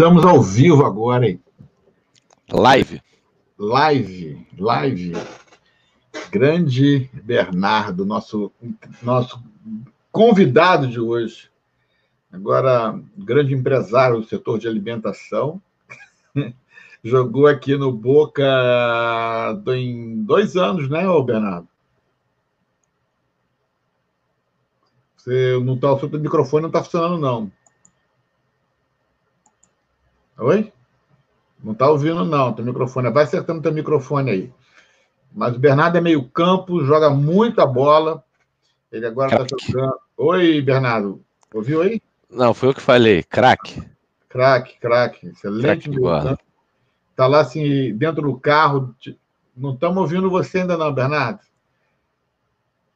Estamos ao vivo agora, hein? Live. Live, live. Grande Bernardo, nosso, nosso convidado de hoje. Agora, grande empresário do setor de alimentação. Jogou aqui no Boca em dois anos, né, Bernardo? Você não está, o seu microfone não está funcionando, não. Oi? Não está ouvindo, não. Teu microfone. Vai acertando teu microfone aí. Mas o Bernardo é meio campo, joga muita bola. Ele agora está jogando. Oi, Bernardo. Ouviu aí? Não, foi eu que falei. Craque. Craque, craque. Excelente. Está lá assim, dentro do carro. Não estamos ouvindo você ainda, não, Bernardo.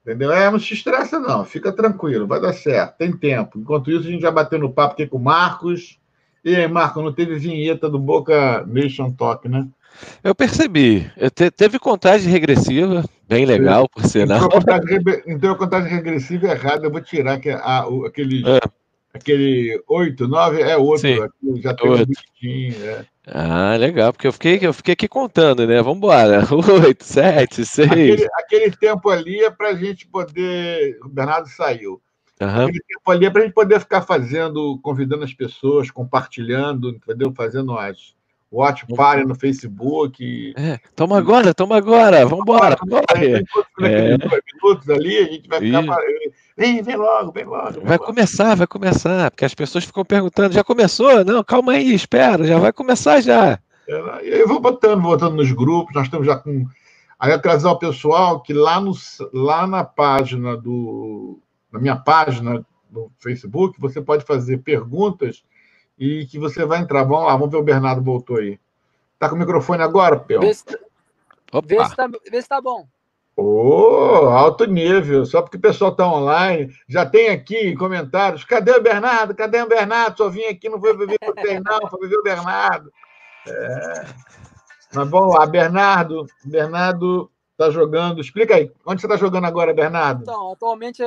Entendeu? É, não se estressa, não. Fica tranquilo, vai dar certo. Tem tempo. Enquanto isso, a gente já bateu no papo aqui com o Marcos. E aí, Marco, não teve vinheta do Boca Nation Talk, né? Eu percebi. Eu te, teve contagem regressiva, bem legal, por sinal. Então, a contagem, então, a contagem regressiva é errada, eu vou tirar que a, o, aquele, é. aquele 8, 9 é outro. Sim, já tem um bonitinho. É. Ah, legal, porque eu fiquei, eu fiquei aqui contando, né? Vamos embora. 8, 7, 6. Aquele, aquele tempo ali é para a gente poder. O Bernardo saiu. Uhum. Tempo ali é para a gente poder ficar fazendo, convidando as pessoas, compartilhando, entendeu? Fazendo as watch party no Facebook. É, toma agora, toma agora, vamos embora. É. minutos ali, a gente vai ficar. Vem, vem logo, vem logo. Vem vai logo. começar, vai começar, porque as pessoas ficam perguntando, já começou? Não, calma aí, espera, já vai começar já. É, eu vou botando, botando nos grupos, nós estamos já com. Aí eu trazer o pessoal que lá, no, lá na página do, na minha página no Facebook, você pode fazer perguntas e que você vai entrar. Vamos lá, vamos ver o Bernardo voltou aí. Tá com o microfone agora, Pel? Vê se, tá, vê se, tá, vê se tá bom. Oh, alto nível, só porque o pessoal está online. Já tem aqui comentários. Cadê o Bernardo? Cadê o Bernardo? Só vim aqui, não foi viver vocês, não, foi viver o Bernardo. É. Mas vamos lá, Bernardo. Bernardo está jogando. Explica aí, onde você está jogando agora, Bernardo? Então, atualmente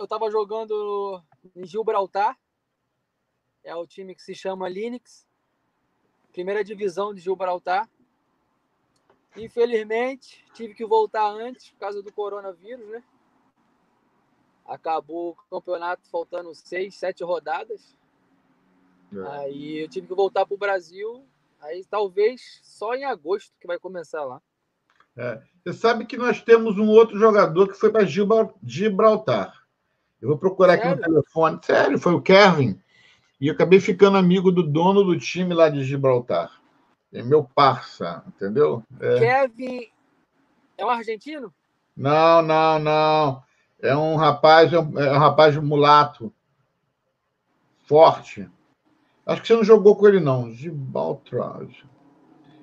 eu estava jogando em Gibraltar. É o time que se chama Linux. Primeira divisão de Gibraltar. Infelizmente, tive que voltar antes por causa do coronavírus, né? Acabou o campeonato faltando seis, sete rodadas. É. Aí eu tive que voltar para o Brasil. Aí talvez só em agosto que vai começar lá. É. Você sabe que nós temos um outro jogador que foi para Gibraltar. Eu vou procurar Sério? aqui no telefone. Sério, foi o Kevin. E eu acabei ficando amigo do dono do time lá de Gibraltar. É meu parça, entendeu? É. Kevin é um argentino? Não, não, não. É um rapaz, é um, é um rapaz mulato. Forte. Acho que você não jogou com ele, não. Gibraltar.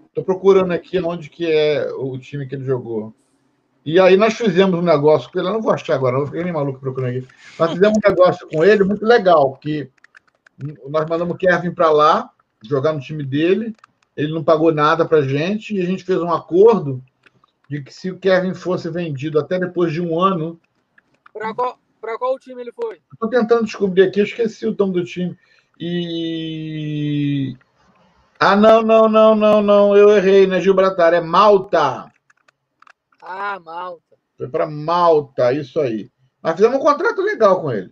Estou procurando aqui onde que é o time que ele jogou. E aí nós fizemos um negócio com ele, eu não vou achar agora, não ficar nem maluco procurando aqui. Nós fizemos um negócio com ele muito legal, que nós mandamos o Kevin para lá, jogar no time dele, ele não pagou nada para gente, e a gente fez um acordo de que se o Kevin fosse vendido até depois de um ano... Para qual, qual time ele foi? Estou tentando descobrir aqui, esqueci o nome do time. E... Ah, não, não, não, não, não, eu errei, né, Gibraltar, é Malta. Ah, Malta. Foi para Malta, isso aí. Mas fizemos um contrato legal com ele.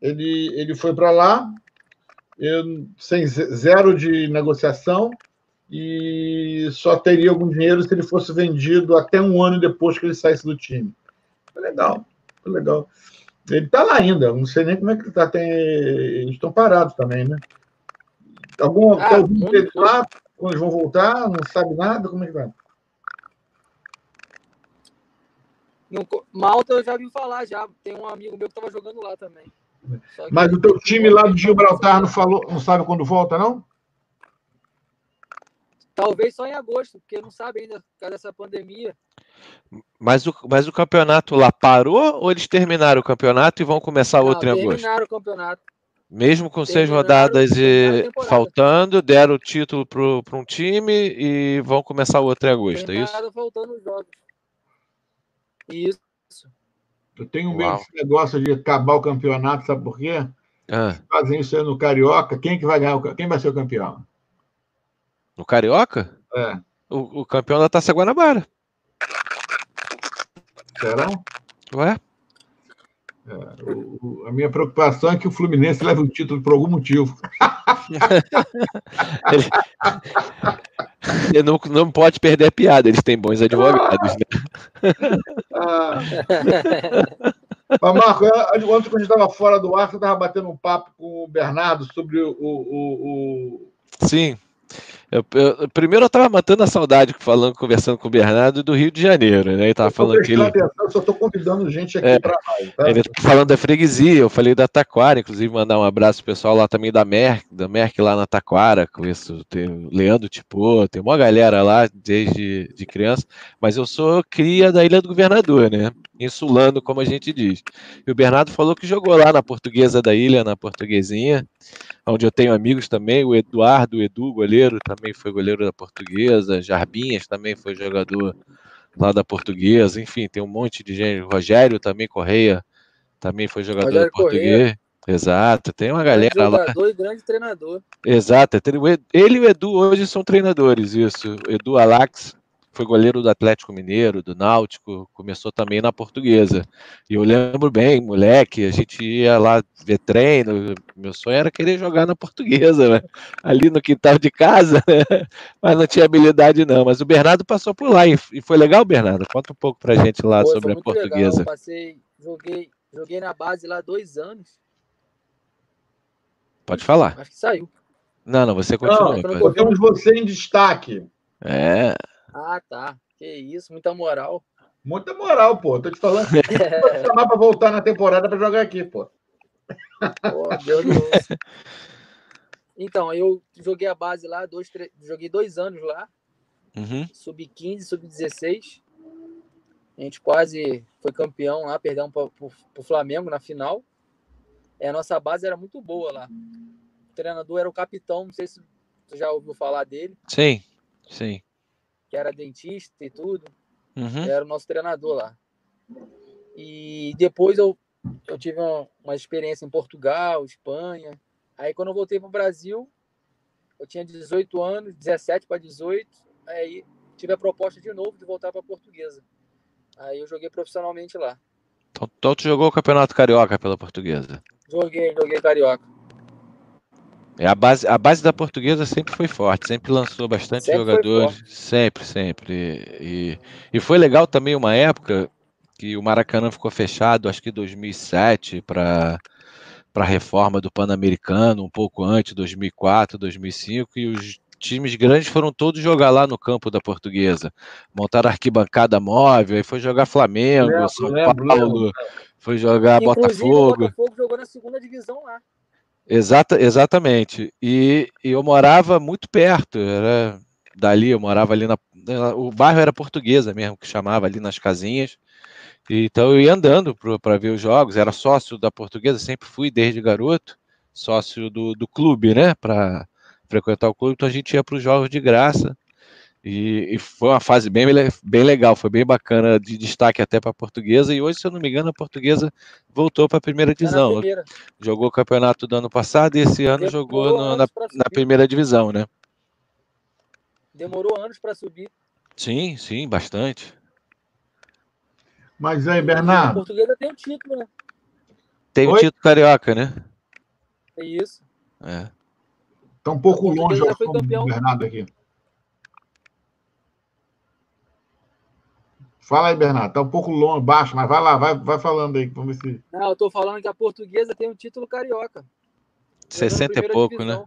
Ele, ele foi para lá, eu, sem zero de negociação, e só teria algum dinheiro se ele fosse vendido até um ano depois que ele saísse do time. Foi legal, foi legal. Ele está lá ainda, não sei nem como é que ele está. Tem... Eles estão parados também, né? Algum, ah, algum lá, quando eles vão voltar, não sabe nada, como é que vai? No, Malta eu já vi falar já. Tem um amigo meu que estava jogando lá também. Mas o teu time lá de Gibraltar não falou, não sabe quando volta, não? Talvez só em agosto, porque não sabe ainda por causa dessa pandemia. Mas o, mas o campeonato lá parou ou eles terminaram o campeonato e vão começar não, outro em agosto? Terminaram o campeonato. Mesmo com seis rodadas e faltando, deram o título para um time e vão começar outro em agosto, Tem é isso? faltando os jogos. Isso. Eu tenho medo desse negócio de acabar o campeonato, sabe por quê? Ah. Fazem isso aí no Carioca. Quem que vai ganhar? Quem vai ser o campeão? O Carioca? É. O, o campeão da Taça Guanabara. Será? Ué? É, o- o- a minha preocupação é que o Fluminense leve o título por algum motivo. Ele não, não pode perder a piada, eles têm bons advogados, né? Ah. Mas, Marco, eu- ontem, quando a gente estava fora do ar, você estava batendo um papo com o Bernardo sobre o. o, o- Sim. Eu- eu- primeiro eu tava matando a saudade falando, conversando com o Bernardo do Rio de Janeiro, né? Ele tava falando que ele, atenção, eu só estou convidando gente aqui É. para live. Tá? ele tá falando da freguesia, eu falei da Taquara, inclusive mandar um abraço pro pessoal lá também da Merck, da Merck lá na Taquara, com isso, tem o Leandro Tipô, tem uma galera lá desde de criança, mas eu sou cria da Ilha do Governador, né? Insulando, como a gente diz. E o Bernardo falou que jogou lá na portuguesa da ilha, na portuguesinha, onde eu tenho amigos também, o Eduardo, o Edu, goleiro, também foi goleiro da portuguesa, Jarbinhas também foi jogador lá da portuguesa, enfim, tem um monte de gente, Rogério também, Correia, também foi jogador Rogério da portuguesa. Exato, tem uma grande galera lá. jogador e grande treinador. Exato, Ed- ele e o Edu hoje são treinadores, isso. Edu Alax foi goleiro do Atlético Mineiro, do Náutico, começou também na portuguesa. E eu lembro bem, moleque, a gente ia lá ver treino, meu sonho era querer jogar na portuguesa, né? ali no quintal de casa, né? mas não tinha habilidade não. Mas o Bernardo passou por lá e, foi legal, Bernardo? Conta um pouco pra gente lá Pô, sobre foi a portuguesa. Legal. Passei, joguei, joguei na base lá dois anos. Pode falar. Acho que saiu. Não, não, você continua. eu não você em destaque. É, Ah, tá. Que isso, muita moral. Muita moral, pô. Tô te falando. Vou te chamar para voltar na temporada para jogar aqui, pô. Pô, Deus. Então, eu joguei a base lá, dois, três- joguei dois anos lá, uhum. sub-15, sub-16. A gente quase foi campeão lá, perdemos para o Flamengo na final. É, a nossa base era muito boa lá. O treinador era o capitão, não sei se tu já ouviu falar dele, sim, sim. Que era dentista e tudo. Uhum. era o nosso treinador lá. E depois eu, eu tive uma, uma experiência em Portugal, Espanha. Aí quando eu voltei para o Brasil, eu tinha 18 anos, 17 para 18. Aí tive a proposta de novo de voltar para a Portuguesa. Aí eu joguei profissionalmente lá. Então, então tu jogou o Campeonato Carioca pela portuguesa. Joguei, joguei carioca. É, a, base, a base da portuguesa sempre foi forte, sempre lançou bastante Sempre jogadores, sempre, sempre. E, e foi legal também uma época que o Maracanã ficou fechado, acho que em 2007, para para a reforma do Pan-Americano, um pouco antes, 2004, 2005, e os times grandes foram todos jogar lá no campo da portuguesa. Montaram arquibancada móvel, aí foi jogar Flamengo, Lembro, São lembro, Paulo, lembro. foi jogar Inclusive, o Botafogo. Botafogo jogou na segunda divisão lá. Exata, exatamente. E, e eu morava muito perto, era dali, eu morava ali na. O bairro era portuguesa mesmo, que chamava ali nas casinhas. Então eu ia andando para ver os jogos, era sócio da portuguesa, sempre fui desde garoto, sócio do, do clube, né? Para frequentar o clube, então a gente ia para os jogos de graça. E, e foi uma fase bem, bem legal, foi bem bacana, de destaque até para a portuguesa. E hoje, se eu não me engano, a portuguesa voltou para a primeira divisão. primeira. Jogou o campeonato do ano passado e esse ano Demorou jogou no- na, na primeira divisão, né? Demorou anos para subir. Sim, sim, bastante. Mas aí, A Bernardo, portuguesa tem o título, né? Tem o Oi? título carioca, né? É isso. É. tá um pouco A longe o. Bernardo aqui. Fala aí, Bernardo. Tá um pouco longe, baixo, mas vai lá, vai, vai falando aí. Vamos ver se. Não, eu tô falando que a portuguesa tem o título carioca. Jogando 60 e primeira pouco, divisão. né?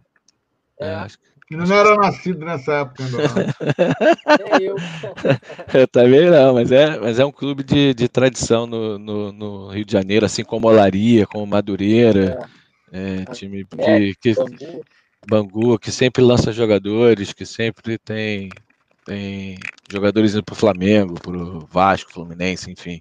É, É, acho que- Eu não era nascido nessa época não. é eu. Eu também não, mas é, mas é um clube de, de tradição no, no, no Rio de Janeiro, assim como Olaria, como Madureira, é, time que, que, Bangu. Bangu, que sempre lança jogadores, que sempre tem, tem jogadores indo pro Flamengo, pro Vasco, Fluminense, enfim.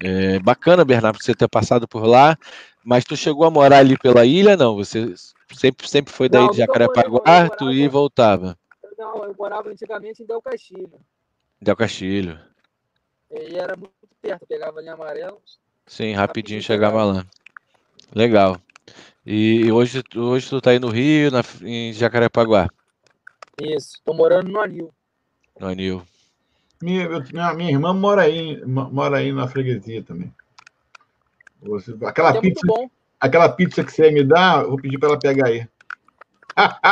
É, bacana, Bernardo, você ter passado por lá, mas tu chegou a morar ali pela ilha, não? Você sempre, sempre foi daí Não, de Jacarepaguá, tu ia e voltava. Não, eu morava antigamente em Del Castilho. Del Castilho. E era muito perto, pegava a linha amarela. Sim, rapidinho Rapidinho chegava chegava. lá. Legal. E, hoje, hoje tu tá aí no Rio, na, em Jacarepaguá. Isso, tô morando no Anil. Anil. Minha, minha, minha irmã mora aí, mora aí na freguesia também. Você, aquela, é pizza, aquela pizza que você me dá, eu vou pedir para ela pegar aí.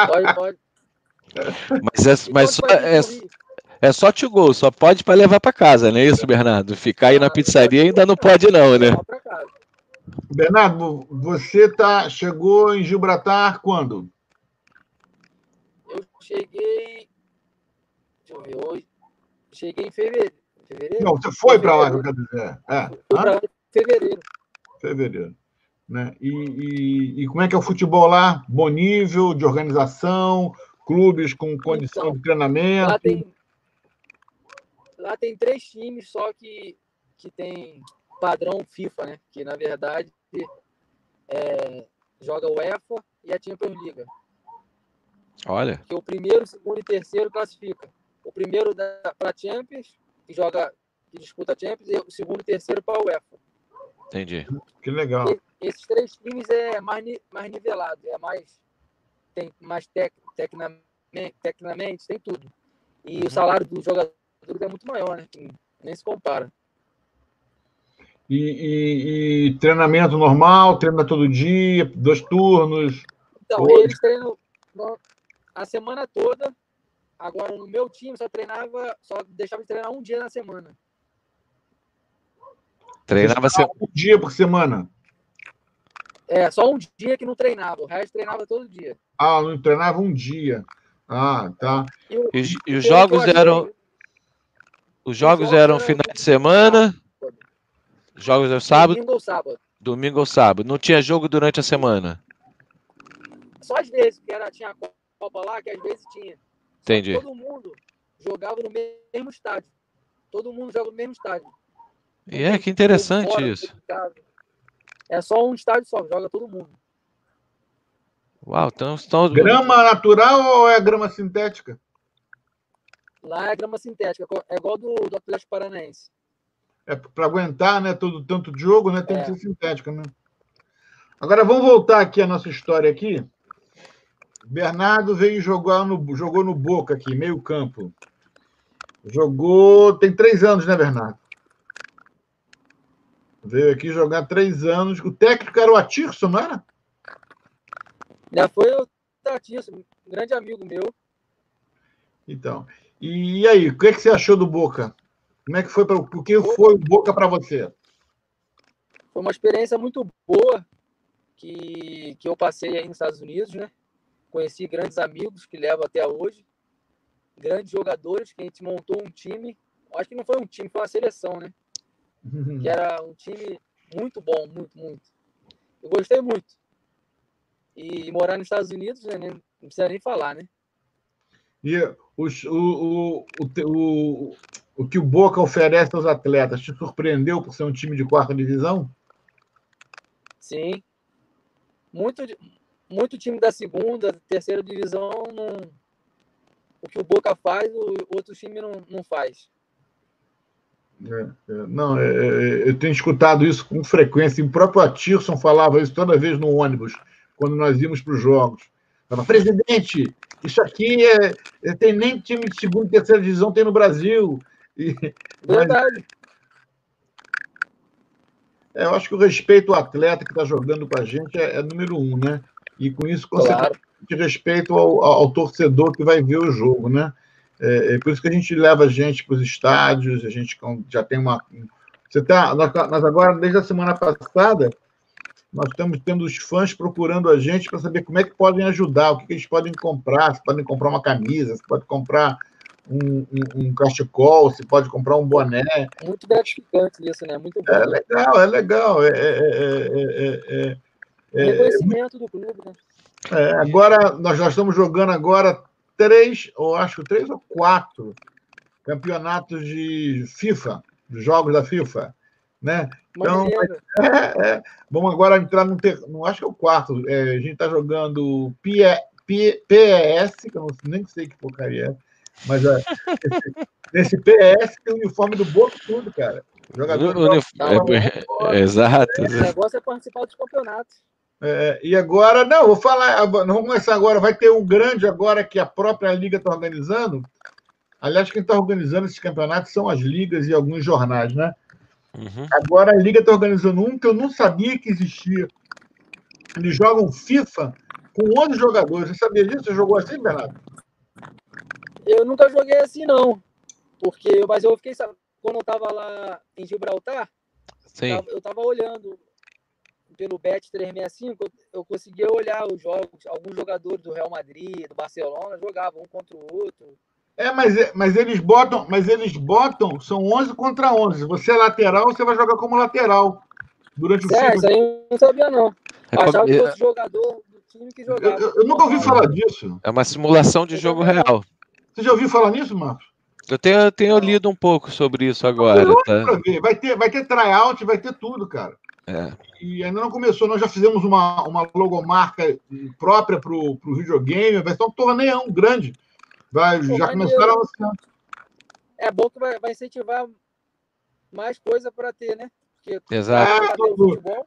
Pode, pode. Mas, é, mas só, é, é só to go, só pode para levar para casa, não é isso, Bernardo? Ficar aí na ah, pizzaria ainda não pode não, né? Bernardo, você tá, chegou em Gibraltar quando? Eu cheguei. Deixa eu ver hoje. Cheguei em fevereiro. fevereiro? Não, você foi para lá, eu quero dizer. É. Fui para fevereiro. Fevereiro. Né? E, e, e, como é que é o futebol lá? Bom nível de organização, clubes com condição então, de treinamento? Lá tem, lá tem três times só que, que tem padrão FIFA, né? Que na verdade é, joga o UEFA e a Champions League. Olha. Que o primeiro, segundo e terceiro classifica. O primeiro para a Champions, que joga, que disputa a Champions, e o segundo e terceiro para a UEFA. Entendi. Que legal. E, esses três times é mais, mais nivelado, é mais tem mais tec, tecnicamente, tecnicamente, tem tudo. E o uhum. salário do jogador é muito maior, né? Nem se compara. E, e, e, treinamento normal, treina todo dia, dois turnos? Então, hoje. eles treinam a semana toda. Agora, no meu time, só treinava, só deixava de treinar um dia na semana. Treinava um dia por semana? É, só um dia que não treinava, o resto treinava todo dia. Ah, não treinava um dia. Ah, tá. E, o, e, e os jogos eram. Os jogos, jogos eram final de semana. Jogos eram sábado. Domingo ou sábado. Domingo ou sábado. Não tinha jogo durante a semana. Só às vezes, porque era, tinha a Copa lá, que às vezes tinha. Entendi. Todo mundo jogava no mesmo estádio. Todo mundo joga no mesmo estádio. E é, que interessante isso. É só um estádio só, joga todo mundo. Uau, então estão. Grama natural ou é grama sintética? Lá é grama sintética, é igual do, do Atlético Paranaense. É para aguentar, né? Todo tanto de jogo, né? Tem é. que ser sintética, né? Agora vamos voltar aqui a nossa história aqui. Bernardo veio jogar no jogou no Boca aqui, meio campo. Jogou tem três anos, né, Bernardo? Veio aqui jogar três anos. O técnico era o Atirson, não era? Já foi o Atirson, grande amigo meu. Então, e aí, o que, é que você achou do Boca? Como é que foi para o que foi o Boca para você? Foi uma experiência muito boa que, que eu passei aí nos Estados Unidos, né? Conheci grandes amigos que levo até hoje, grandes jogadores que a gente montou um time. Acho que não foi um time, foi uma seleção, né? que era um time muito bom, muito, muito. Eu gostei muito. E morar nos Estados Unidos, né, não precisa nem falar, né? E o, o, o, o, o que o Boca oferece aos atletas te surpreendeu por ser um time de quarta divisão? Sim. Muito, muito time da segunda, terceira divisão, não, o que o Boca faz, o outro time não, não faz. É, é, não, é, é, eu tenho escutado isso com frequência. O próprio Atirson falava isso toda vez no ônibus, quando nós íamos para os jogos. Falava, presidente, isso aqui é, é, tem nem time de segunda e terceira divisão tem no Brasil. E, Verdade. Mas, eu acho que o respeito ao atleta que está jogando com a gente é, número um, né? E com isso, claro. de respeito ao, ao torcedor que vai ver o jogo, né? É, é, por isso que a gente leva a gente para os estádios, a gente já tem uma. Você tá, nós, agora, desde a semana passada, nós estamos tendo os fãs procurando a gente para saber como é que podem ajudar, o que, que, eles podem comprar, se podem comprar uma camisa, se pode comprar um, um, um cachecol, se pode comprar um boné. Muito gratificante isso, né? Muito bom. É legal, é legal. É, é, é, Reconhecimento do clube, né? agora, nós já estamos jogando agora três, ou acho três ou quatro campeonatos de FIFA, jogos da FIFA, né? Então, é, é, vamos agora entrar no, ter, no acho que é o quarto. É, a gente está jogando PES, que eu não, nem sei que porcaria é, mas é, nesse PES tem o uniforme do Boca tudo, cara. jogador. É, é, exato. O negócio é participar dos campeonatos. É, e agora, não, vou falar, não vamos começar agora, vai ter um grande agora que a própria Liga está organizando. Aliás, quem está organizando esses campeonatos são as ligas e alguns jornais, né? Uhum. Agora a Liga está organizando um que eu não sabia que existia. Eles jogam FIFA com 11 jogadores. Você sabia disso? Você jogou assim, Bernardo? Eu nunca joguei assim, não. Porque, mas eu fiquei, quando eu estava lá em Gibraltar, Sim. eu estava olhando pelo Bet 365, eu conseguia olhar os jogos, alguns jogadores do Real Madrid, do Barcelona, jogavam um contra o outro. É, mas, é, mas eles botam, mas eles botam, são 11 contra 11. Se você é lateral, você vai jogar como lateral durante o é, Isso aí eu não sabia, não. É Achava que fosse jogador do time que jogava. Eu, eu, nunca ouvi falar disso. É uma simulação de jogo real. Você já ouviu falar nisso, Marcos? Eu tenho, eu tenho lido um pouco sobre isso agora. Tá? Vai ter, vai ter tryout, vai ter tudo, cara. É. E ainda não começou, nós já fizemos uma, uma logomarca própria para o videogame, vai ser um torneio grande. Vai, Pô, já começaram a anunciar. É bom que vai, vai incentivar mais coisa para ter, né? Porque Exato.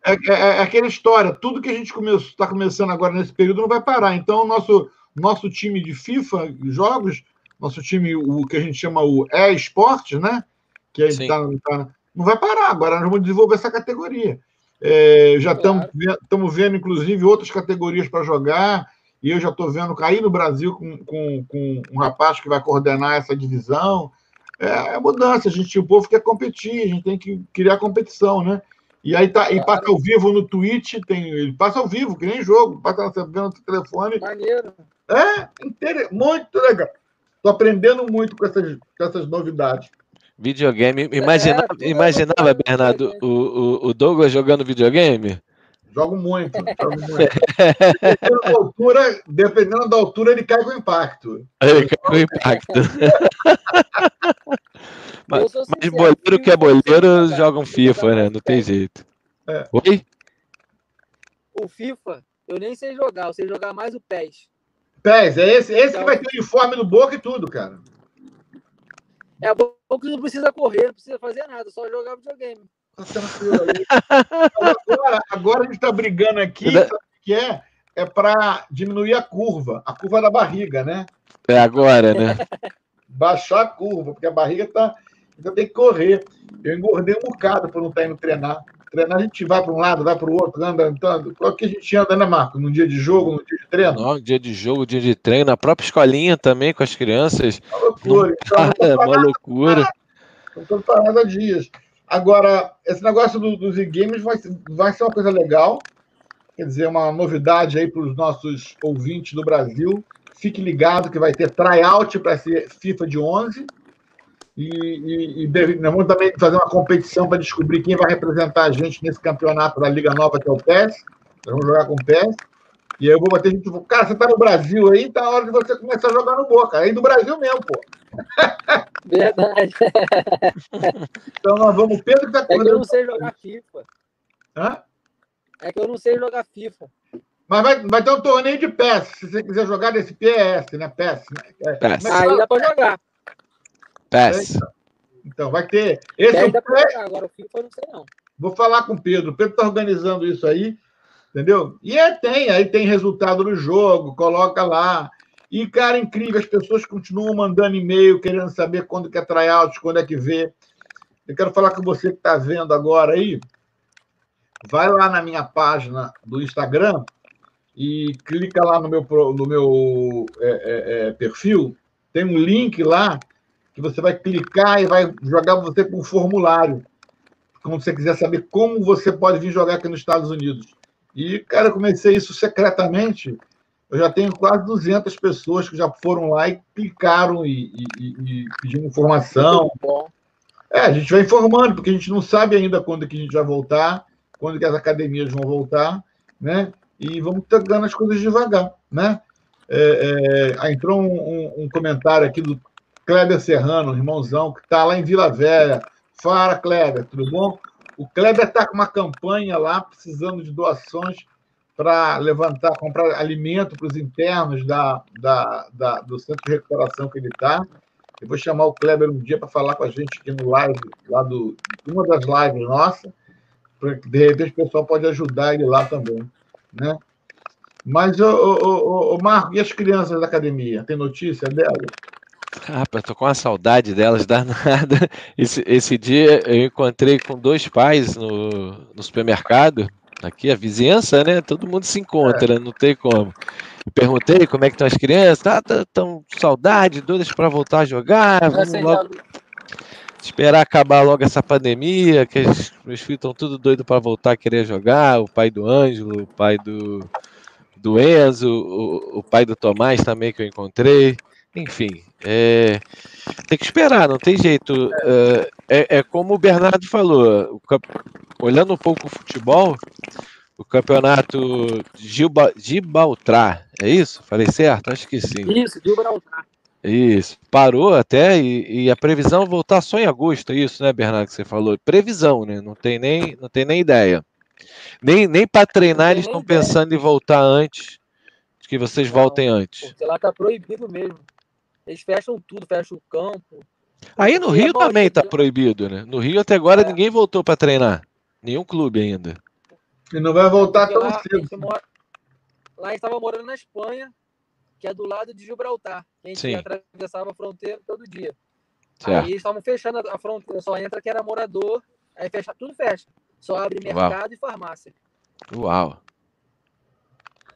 É, é, é, é, aquela história, tudo que a gente está começando agora nesse período não vai parar. Então, o nosso, nosso time de FIFA, jogos, nosso time, o que a gente chama o e-esportes, né? Que aí tá, tá, não vai parar. Agora nós vamos desenvolver essa categoria. É, já estamos claro. vendo, inclusive, outras categorias para jogar. E eu já estou vendo cair no Brasil com, com, com, um rapaz que vai coordenar essa divisão. É, é mudança, a gente, o povo quer competir, a gente tem que criar competição, né? E aí tá, claro. e passa ao vivo no Twitch, tem, ele passa ao vivo, que nem jogo, passa vendo no telefone. Maneiro. É, muito legal. Estou aprendendo muito com essas, com essas novidades. Videogame. Imaginava, é, imaginava Bernardo, o, o, o Douglas jogando videogame? Jogo muito. Jogo muito. dependendo, da altura, dependendo da altura, ele cai com impacto. Ele cai com impacto. mas, mas boleiro que é boleiro joga um FIFA, né? Não tem jeito. É. Oi? O FIFA, eu nem sei jogar, eu sei jogar mais o PES. PES, é esse, esse que vai ter uniforme no boca e tudo, cara. É bom que não precisa correr, não precisa fazer nada, só jogar videogame. Agora, agora a gente está brigando aqui, que é? É para diminuir a curva, a curva da barriga, né? É agora, né? Baixar a curva, porque a barriga tá. Ainda tem que correr. Eu engordei um bocado por não estar indo treinar. Treinar a gente vai para um lado, vai para o outro, anda andando. Qual que a gente anda, né, Marco? No dia de jogo, no dia de treino? Não, dia de jogo, dia de treino, na própria escolinha também com as crianças. Uma loucura. Então, é uma loucura. Não estou parado há dias. Agora, esse negócio do, dos e-games vai, vai ser uma coisa legal. Quer dizer, uma novidade aí para os nossos ouvintes do Brasil. Fique ligado que vai ter tryout para ser FIFA de 11. E, e, e deve, nós vamos também fazer uma competição para descobrir quem vai representar a gente nesse campeonato da Liga Nova, que é o PES. Nós vamos jogar com o PES. E aí eu vou bater gente. Cara, você está no Brasil aí, tá a hora de você começar a jogar no Boca. Aí do Brasil mesmo, pô. Verdade. então nós vamos. Pedro que está correndo. É que eu não sei jogar FIFA. Hã? É que eu não sei jogar FIFA. Mas vai, vai ter um torneio de PES, se você quiser jogar desse PS, né? PES. Né? PES. Aí dá para jogar. PES. Então, vai ter. Esse é o PES. Agora o FIFA não sei, não. Vou falar com o Pedro. O Pedro está organizando isso aí, entendeu? E é, tem, aí tem resultado do jogo, coloca lá. E, cara, incrível, as pessoas continuam mandando e-mail, querendo saber quando que é tryout, quando é que vê. Eu quero falar com você que está vendo agora aí. Vai lá na minha página do Instagram e clica lá no meu, no meu é, é, é, perfil. Tem um link lá que você vai clicar e vai jogar você com um formulário. Quando você quiser saber como você pode vir jogar aqui nos Estados Unidos. E, cara, eu comecei isso secretamente eu já tenho quase 200 pessoas que já foram lá e clicaram e, e, e pediram informação. É, a gente vai informando, porque a gente não sabe ainda quando que a gente vai voltar, quando que as academias vão voltar, né? E vamos pegando as coisas devagar, né? É, é, entrou um, um, um, comentário aqui do Kleber Serrano, irmãozão, que está lá em Vila Velha. Fala, Kleber, tudo bom? O Kleber está com uma campanha lá, precisando de doações para levantar, comprar alimento para os internos da, da, da, do centro de recuperação que ele está. Eu vou chamar o Kleber um dia para falar com a gente aqui no live, lá do uma das lives nossas, de repente o pessoal pode ajudar ele lá também. né? Mas, o, Marco, e as crianças da academia? Tem notícia delas? Rapaz, tô com uma saudade delas danada. Esse, esse dia eu encontrei com dois pais no, no supermercado. Aqui, a vizinhança, né? Todo mundo se encontra, é. não tem como. Perguntei como é que estão as crianças. Ah, tá, tão saudade, doidas para voltar a jogar. Vamos logo esperar acabar logo essa pandemia, que os meus filhos estão tudo doidos para voltar a querer jogar. O pai do Ângelo, o pai do, do Enzo, o, o pai do Tomás também que eu encontrei. Enfim, é, tem que esperar, não tem jeito. É, é, é como o Bernardo falou, o, olhando um pouco o futebol, o campeonato Gilba, Gibraltar, é isso? Falei certo? Acho que sim. Isso, Gibraltar. Isso, parou até e, e, a previsão voltar só em agosto, é isso, né, Bernardo, que você falou? Previsão, né? Não tem nem, não tem nem ideia. Nem, nem para treinar eles estão pensando em voltar antes de que vocês não, voltem antes. Porque lá tá proibido mesmo. Eles fecham tudo, fecham o campo. Aí no Rio também tá proibido, né? No Rio até agora é. ninguém voltou para treinar. Nenhum clube ainda. E não vai voltar tão cedo. Mora... Lá a gente estava morando na Espanha, que é do lado de Gibraltar. A gente Sim. atravessava a fronteira todo dia. Certo. Aí eles estavam fechando a fronteira, só entra quem era morador, aí fecha, tudo fecha. Só abre mercado Uau. e farmácia. Uau.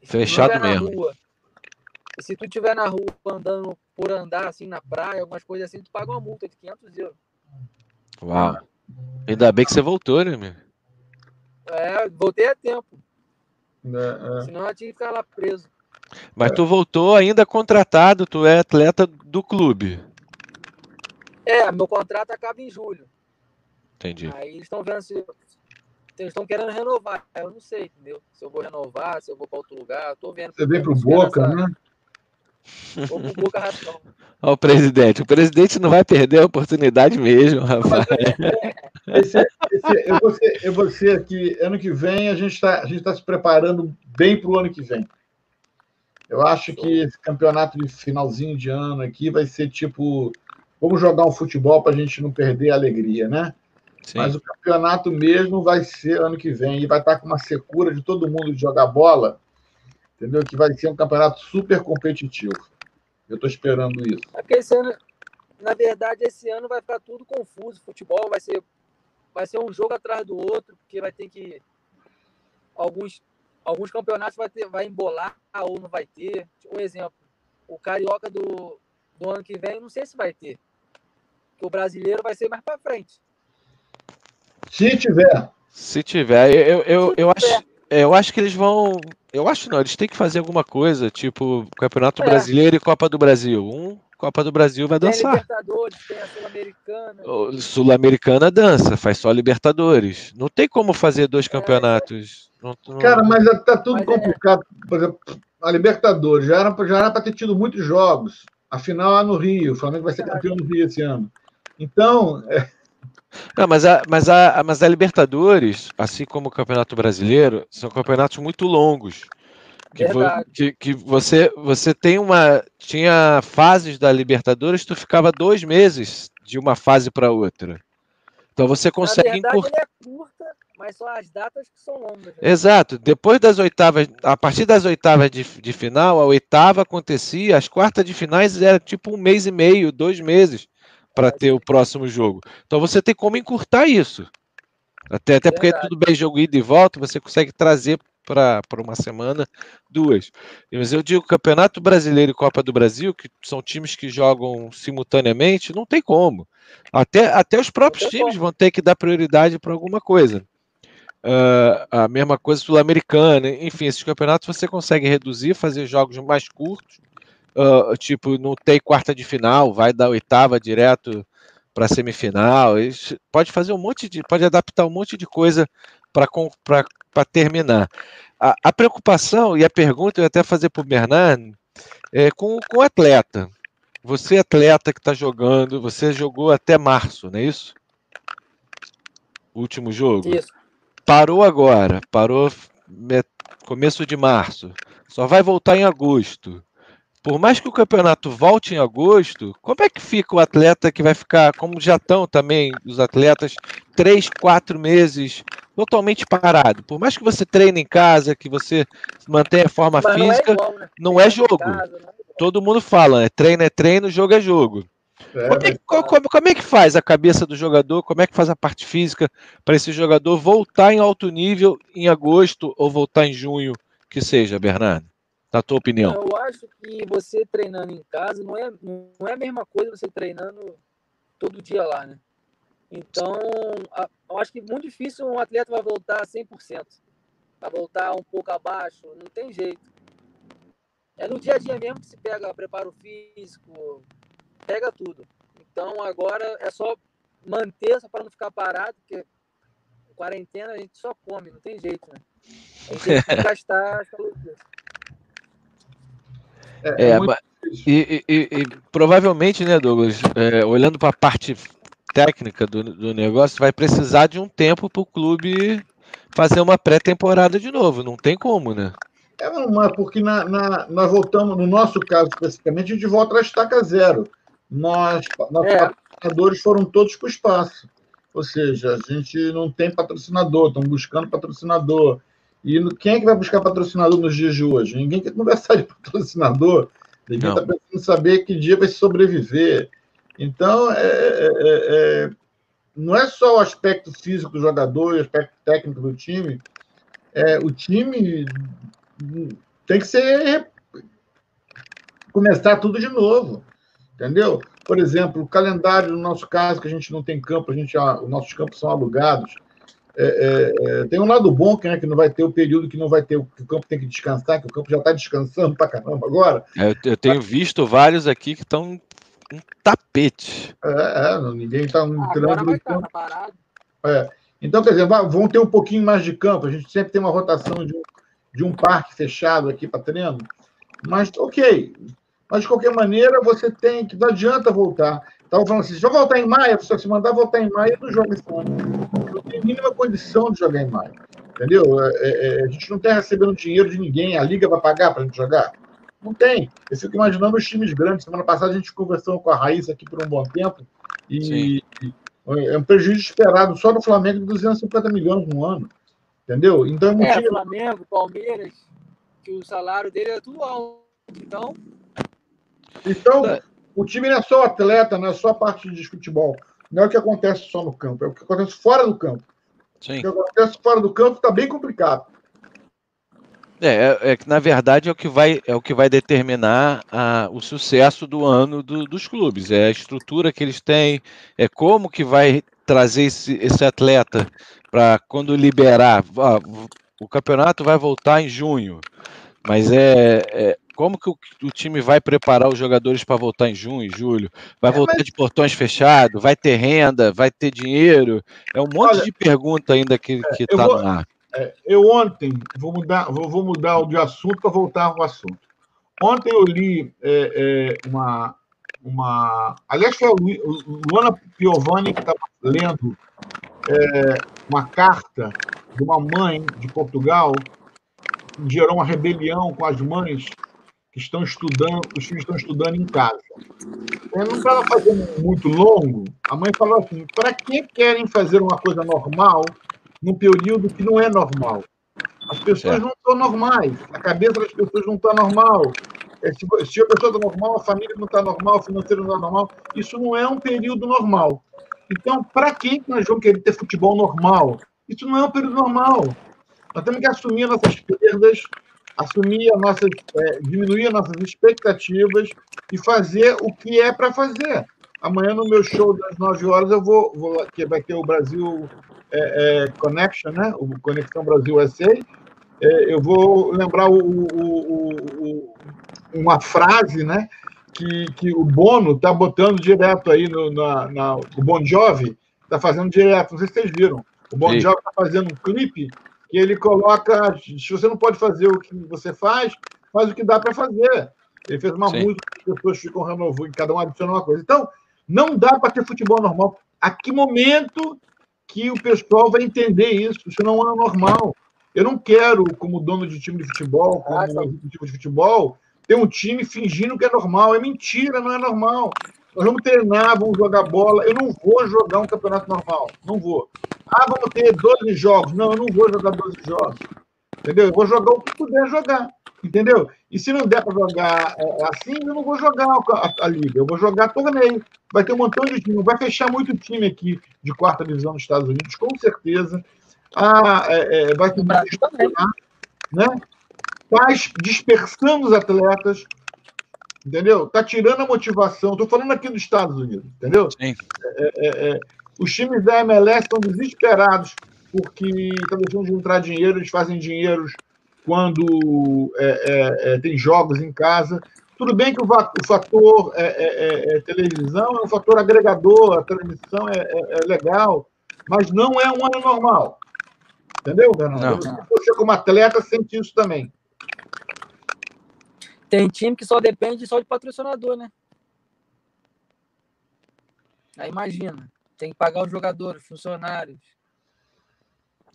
Fechado mesmo. Rua, se tu estiver na rua andando por andar assim na praia, algumas coisas assim, tu paga uma multa de 500 euros. Uau. Ainda bem que você voltou, né, meu? É, voltei a tempo. É, é. Senão eu tinha que ficar lá preso. Mas tu voltou ainda contratado, tu é atleta do clube. É, meu contrato acaba em julho. Entendi. Aí eles estão vendo se. Eles estão querendo renovar. Eu não sei, entendeu? Se eu vou renovar, se eu vou para outro lugar. Eu tô vendo. Você vem pro Boca, né? Olha o presidente. O presidente não vai perder a oportunidade mesmo, rapaz. Esse, esse, eu, vou ser, eu vou ser aqui, ano que vem, a gente está tá se preparando bem para o ano que vem. Eu acho que esse campeonato de finalzinho de ano aqui vai ser tipo. Vamos jogar um futebol para a gente não perder a alegria, né? Sim. Mas o campeonato mesmo vai ser ano que vem e vai estar com uma secura de todo mundo de jogar bola entendeu? Que vai ser um campeonato super competitivo. Eu estou esperando isso. É porque esse ano, na verdade, esse ano vai ficar tudo confuso. Futebol vai ser, vai ser um jogo atrás do outro, porque vai ter que alguns alguns campeonatos vai ter, vai embolar ou não vai ter. Um exemplo, o carioca do, do ano que vem, não sei se vai ter. Porque o brasileiro vai ser mais para frente. Se tiver. Se tiver, eu, eu, eu, acho, eu acho que eles vão eu acho não, eles têm que fazer alguma coisa, tipo Campeonato é. Brasileiro e Copa do Brasil. Um, Copa do Brasil vai dançar. Tem a Libertadores, tem a Sul-Americana. Sul-Americana dança, faz só Libertadores. Não tem como fazer dois é. campeonatos. É. Não, não... Cara, mas tá tudo mas é. complicado. É. Por exemplo, a Libertadores já era, já era para ter tido muitos jogos. Afinal, lá no Rio, o Flamengo vai ser campeão no Rio esse ano. Então, é, não, mas a, mas, a, mas a Libertadores, assim como o Campeonato Brasileiro, são campeonatos muito longos. Que, vo, que, que, você, você tem uma. Tinha fases da Libertadores, tu ficava dois meses de uma fase para outra. Então você consegue encurtar. É curta, mas só as datas que são longas. Né? Exato. Depois das oitavas, a partir das oitavas de, de final, a oitava acontecia, as quartas de finais era tipo um mês e meio, dois meses para ter o próximo jogo. Então você tem como encurtar isso. Até, até porque tudo bem jogo ida e volta, você consegue trazer para uma semana duas. Mas eu digo Campeonato Brasileiro e Copa do Brasil, que são times que jogam simultaneamente, não tem como. Até, até os próprios times vão ter que dar prioridade para alguma coisa. Uh, a mesma coisa sul-americana, enfim, esses campeonatos você consegue reduzir, fazer jogos mais curtos uh, tipo, não tem quarta de final, vai da oitava direto para semifinal. pode fazer um monte de. pode adaptar um monte de coisa para terminar. A, a, preocupação e a pergunta eu ia até fazer para o Bernardo é com, com o atleta. Você, atleta que está jogando, você jogou até março, não é isso? Último jogo? Isso. Parou agora, parou começo de março. Só vai voltar em agosto. Por mais que o campeonato volte em agosto, como é que fica o atleta que vai ficar, como já estão também os atletas, três, quatro meses totalmente parado? Por mais que você treine em casa, que você mantenha a forma Mas física, não é, igual, né? não é jogo. Casa, não é Todo mundo fala, né? Treino é treino, jogo é jogo. É, como, é, como, como, é que faz a cabeça do jogador? Como é que faz a parte física para esse jogador voltar em alto nível em agosto ou voltar em junho, que seja, Bernardo? Na tua opinião? Eu acho que você treinando em casa não é, não é a mesma coisa você treinando todo dia lá, né? Então, eu acho que muito difícil um atleta vai voltar 100%. Vai voltar um pouco abaixo, não tem jeito. É no dia a dia mesmo que se pega preparo físico, pega tudo. Então, agora é só manter, só para não ficar parado, porque quarentena a gente só come, não tem jeito, né? A gente tem que gastar as calorias. É, é, e, e, e, provavelmente, né, Douglas, é, olhando para a parte técnica do, do negócio, vai precisar de um tempo para o clube fazer uma pré-temporada de novo. Não tem como, né? É, mas porque na, na, nós voltamos, no nosso caso especificamente, a gente volta a estaca zero. Nós, nossos é. patrocinadores foram todos para o espaço. Ou seja, a gente não tem patrocinador, estão buscando patrocinador. E quem é que vai buscar patrocinador nos dias de hoje? Ninguém quer conversar de patrocinador. Ninguém está pensando em saber que dia vai sobreviver. Então, é, é, é, é, não é só o aspecto físico do jogador e o aspecto técnico do time. É, o time tem que ser. começar tudo de novo. Entendeu? Por exemplo, o calendário, no nosso caso, que a gente não tem campo, a gente, os nossos campos são alugados. É, é, é, tem um lado bom que, né, que não vai ter o período que não vai ter, que o campo tem que descansar, que o campo já está descansando para caramba agora. É, eu, eu, tenho visto vários aqui que estão um tapete. É, é ninguém está entrando no campo. Tá é. Então, quer dizer, vão ter um pouquinho mais de campo. A gente sempre tem uma rotação de um, de um parque fechado aqui para treino. Mas, ok. Mas, de qualquer maneira, você tem que. Não adianta voltar. Estava falando assim: se eu voltar em maio, se se mandar voltar em maio, não jogo esse ano. Mínima condição de jogar em maio. Entendeu? É, é, é a gente não está recebendo dinheiro de ninguém. A liga vai pagar para a gente jogar? Não tem. Eu fico imaginando os times grandes. Semana passada a gente conversou com a Raíssa aqui por um bom tempo. E, e é um prejuízo esperado só do Flamengo de 250 milhões no ano. Entendeu? Então é, é Flamengo, Palmeiras, que o salário dele é tudo alto. Então. Então, é. o time não é só atleta, não é só parte de futebol. Não é o que acontece só no campo, é o que acontece fora do campo. Sim. O que acontece fora do campo está bem complicado. É, é, é que na verdade é o que vai, é o que vai determinar a, o sucesso do ano do, dos clubes. É a estrutura que eles têm, é como que vai trazer esse, esse atleta para quando liberar. O campeonato vai voltar em junho, mas é, é como que o, o, time vai preparar os jogadores para voltar em junho, julho? Vai é, voltar mas... de portões fechados? Vai ter renda? Vai ter dinheiro? É um monte Olha, de pergunta ainda que é, está no ar. É, eu ontem, vou mudar, vou, vou mudar de assunto para voltar ao assunto. Ontem eu li é, é, uma, uma. Aliás, foi o Luana Piovani que estava lendo é, uma carta de uma mãe de Portugal que gerou uma rebelião com as mães que estão estudando, os filhos estão estudando em casa. Eu não estava fazendo muito longo. A mãe falou assim: para que querem fazer uma coisa normal num período que não é normal? As pessoas não estão normais, a cabeça das pessoas não está normal. É, se, se a pessoa está normal, a família não está normal, o financeiro não está normal. Isso não é um período normal. Então, para que nós vamos querer ter futebol normal? Isso não é um período normal. Nós temos que assumir as nossas perdas, assumir as nossas, é, diminuir as nossas expectativas e fazer o que é para fazer. Amanhã no meu show das 9 horas eu vou, vou que vai ter o Brasil é, é, Connection, né? O Conexão Brasil SA. É, eu vou lembrar o, o, o, uma frase, né? que, que o Bono está botando direto aí no, na, na, o Bon Jovi está fazendo direto, não sei se vocês viram. O Bon Sim. Jovi está fazendo um clipe que ele coloca, se você não pode fazer o que você faz, faz o que dá para fazer. Ele fez uma Sim. música que as pessoas ficam renovando, cada um adiciona uma coisa. Então, não dá para ter futebol normal. A que momento que o pessoal vai entender isso? Isso não é normal. Eu não quero, como dono de time de futebol, como ah, executivo de futebol, ter um time fingindo que é normal. É mentira, não é normal. Nós vamos treinar, vamos jogar bola. Eu não vou jogar um campeonato normal. Não vou. Ah, vamos ter 12 jogos. Não, eu não vou jogar 12 jogos. Entendeu? Eu vou jogar o que puder jogar. Entendeu? E se não der para jogar é, assim, eu não vou jogar a, a, liga. Eu vou jogar torneio. Vai ter um montão de time. Vai fechar muito time aqui de quarta divisão nos Estados Unidos, com certeza. Ah, é, é, vai ter Brasil também. Né? Faz dispersando os atletas. Entendeu? Tá tirando a motivação. Estou falando aqui dos Estados Unidos, entendeu? Sim. É, é, é, os times da MLS estão desesperados porque estão deixando de entrar dinheiro, eles fazem dinheiros quando é, é, é, tem jogos em casa. Tudo bem que o, o fator é, é, é, televisão é um fator agregador, a televisão é, legal, mas não é um ano normal. Entendeu, Bernardo? Você, como atleta, sente isso também. Tem time que só depende só de patrocinador, né? Aí imagina, tem que pagar os jogadores, funcionários.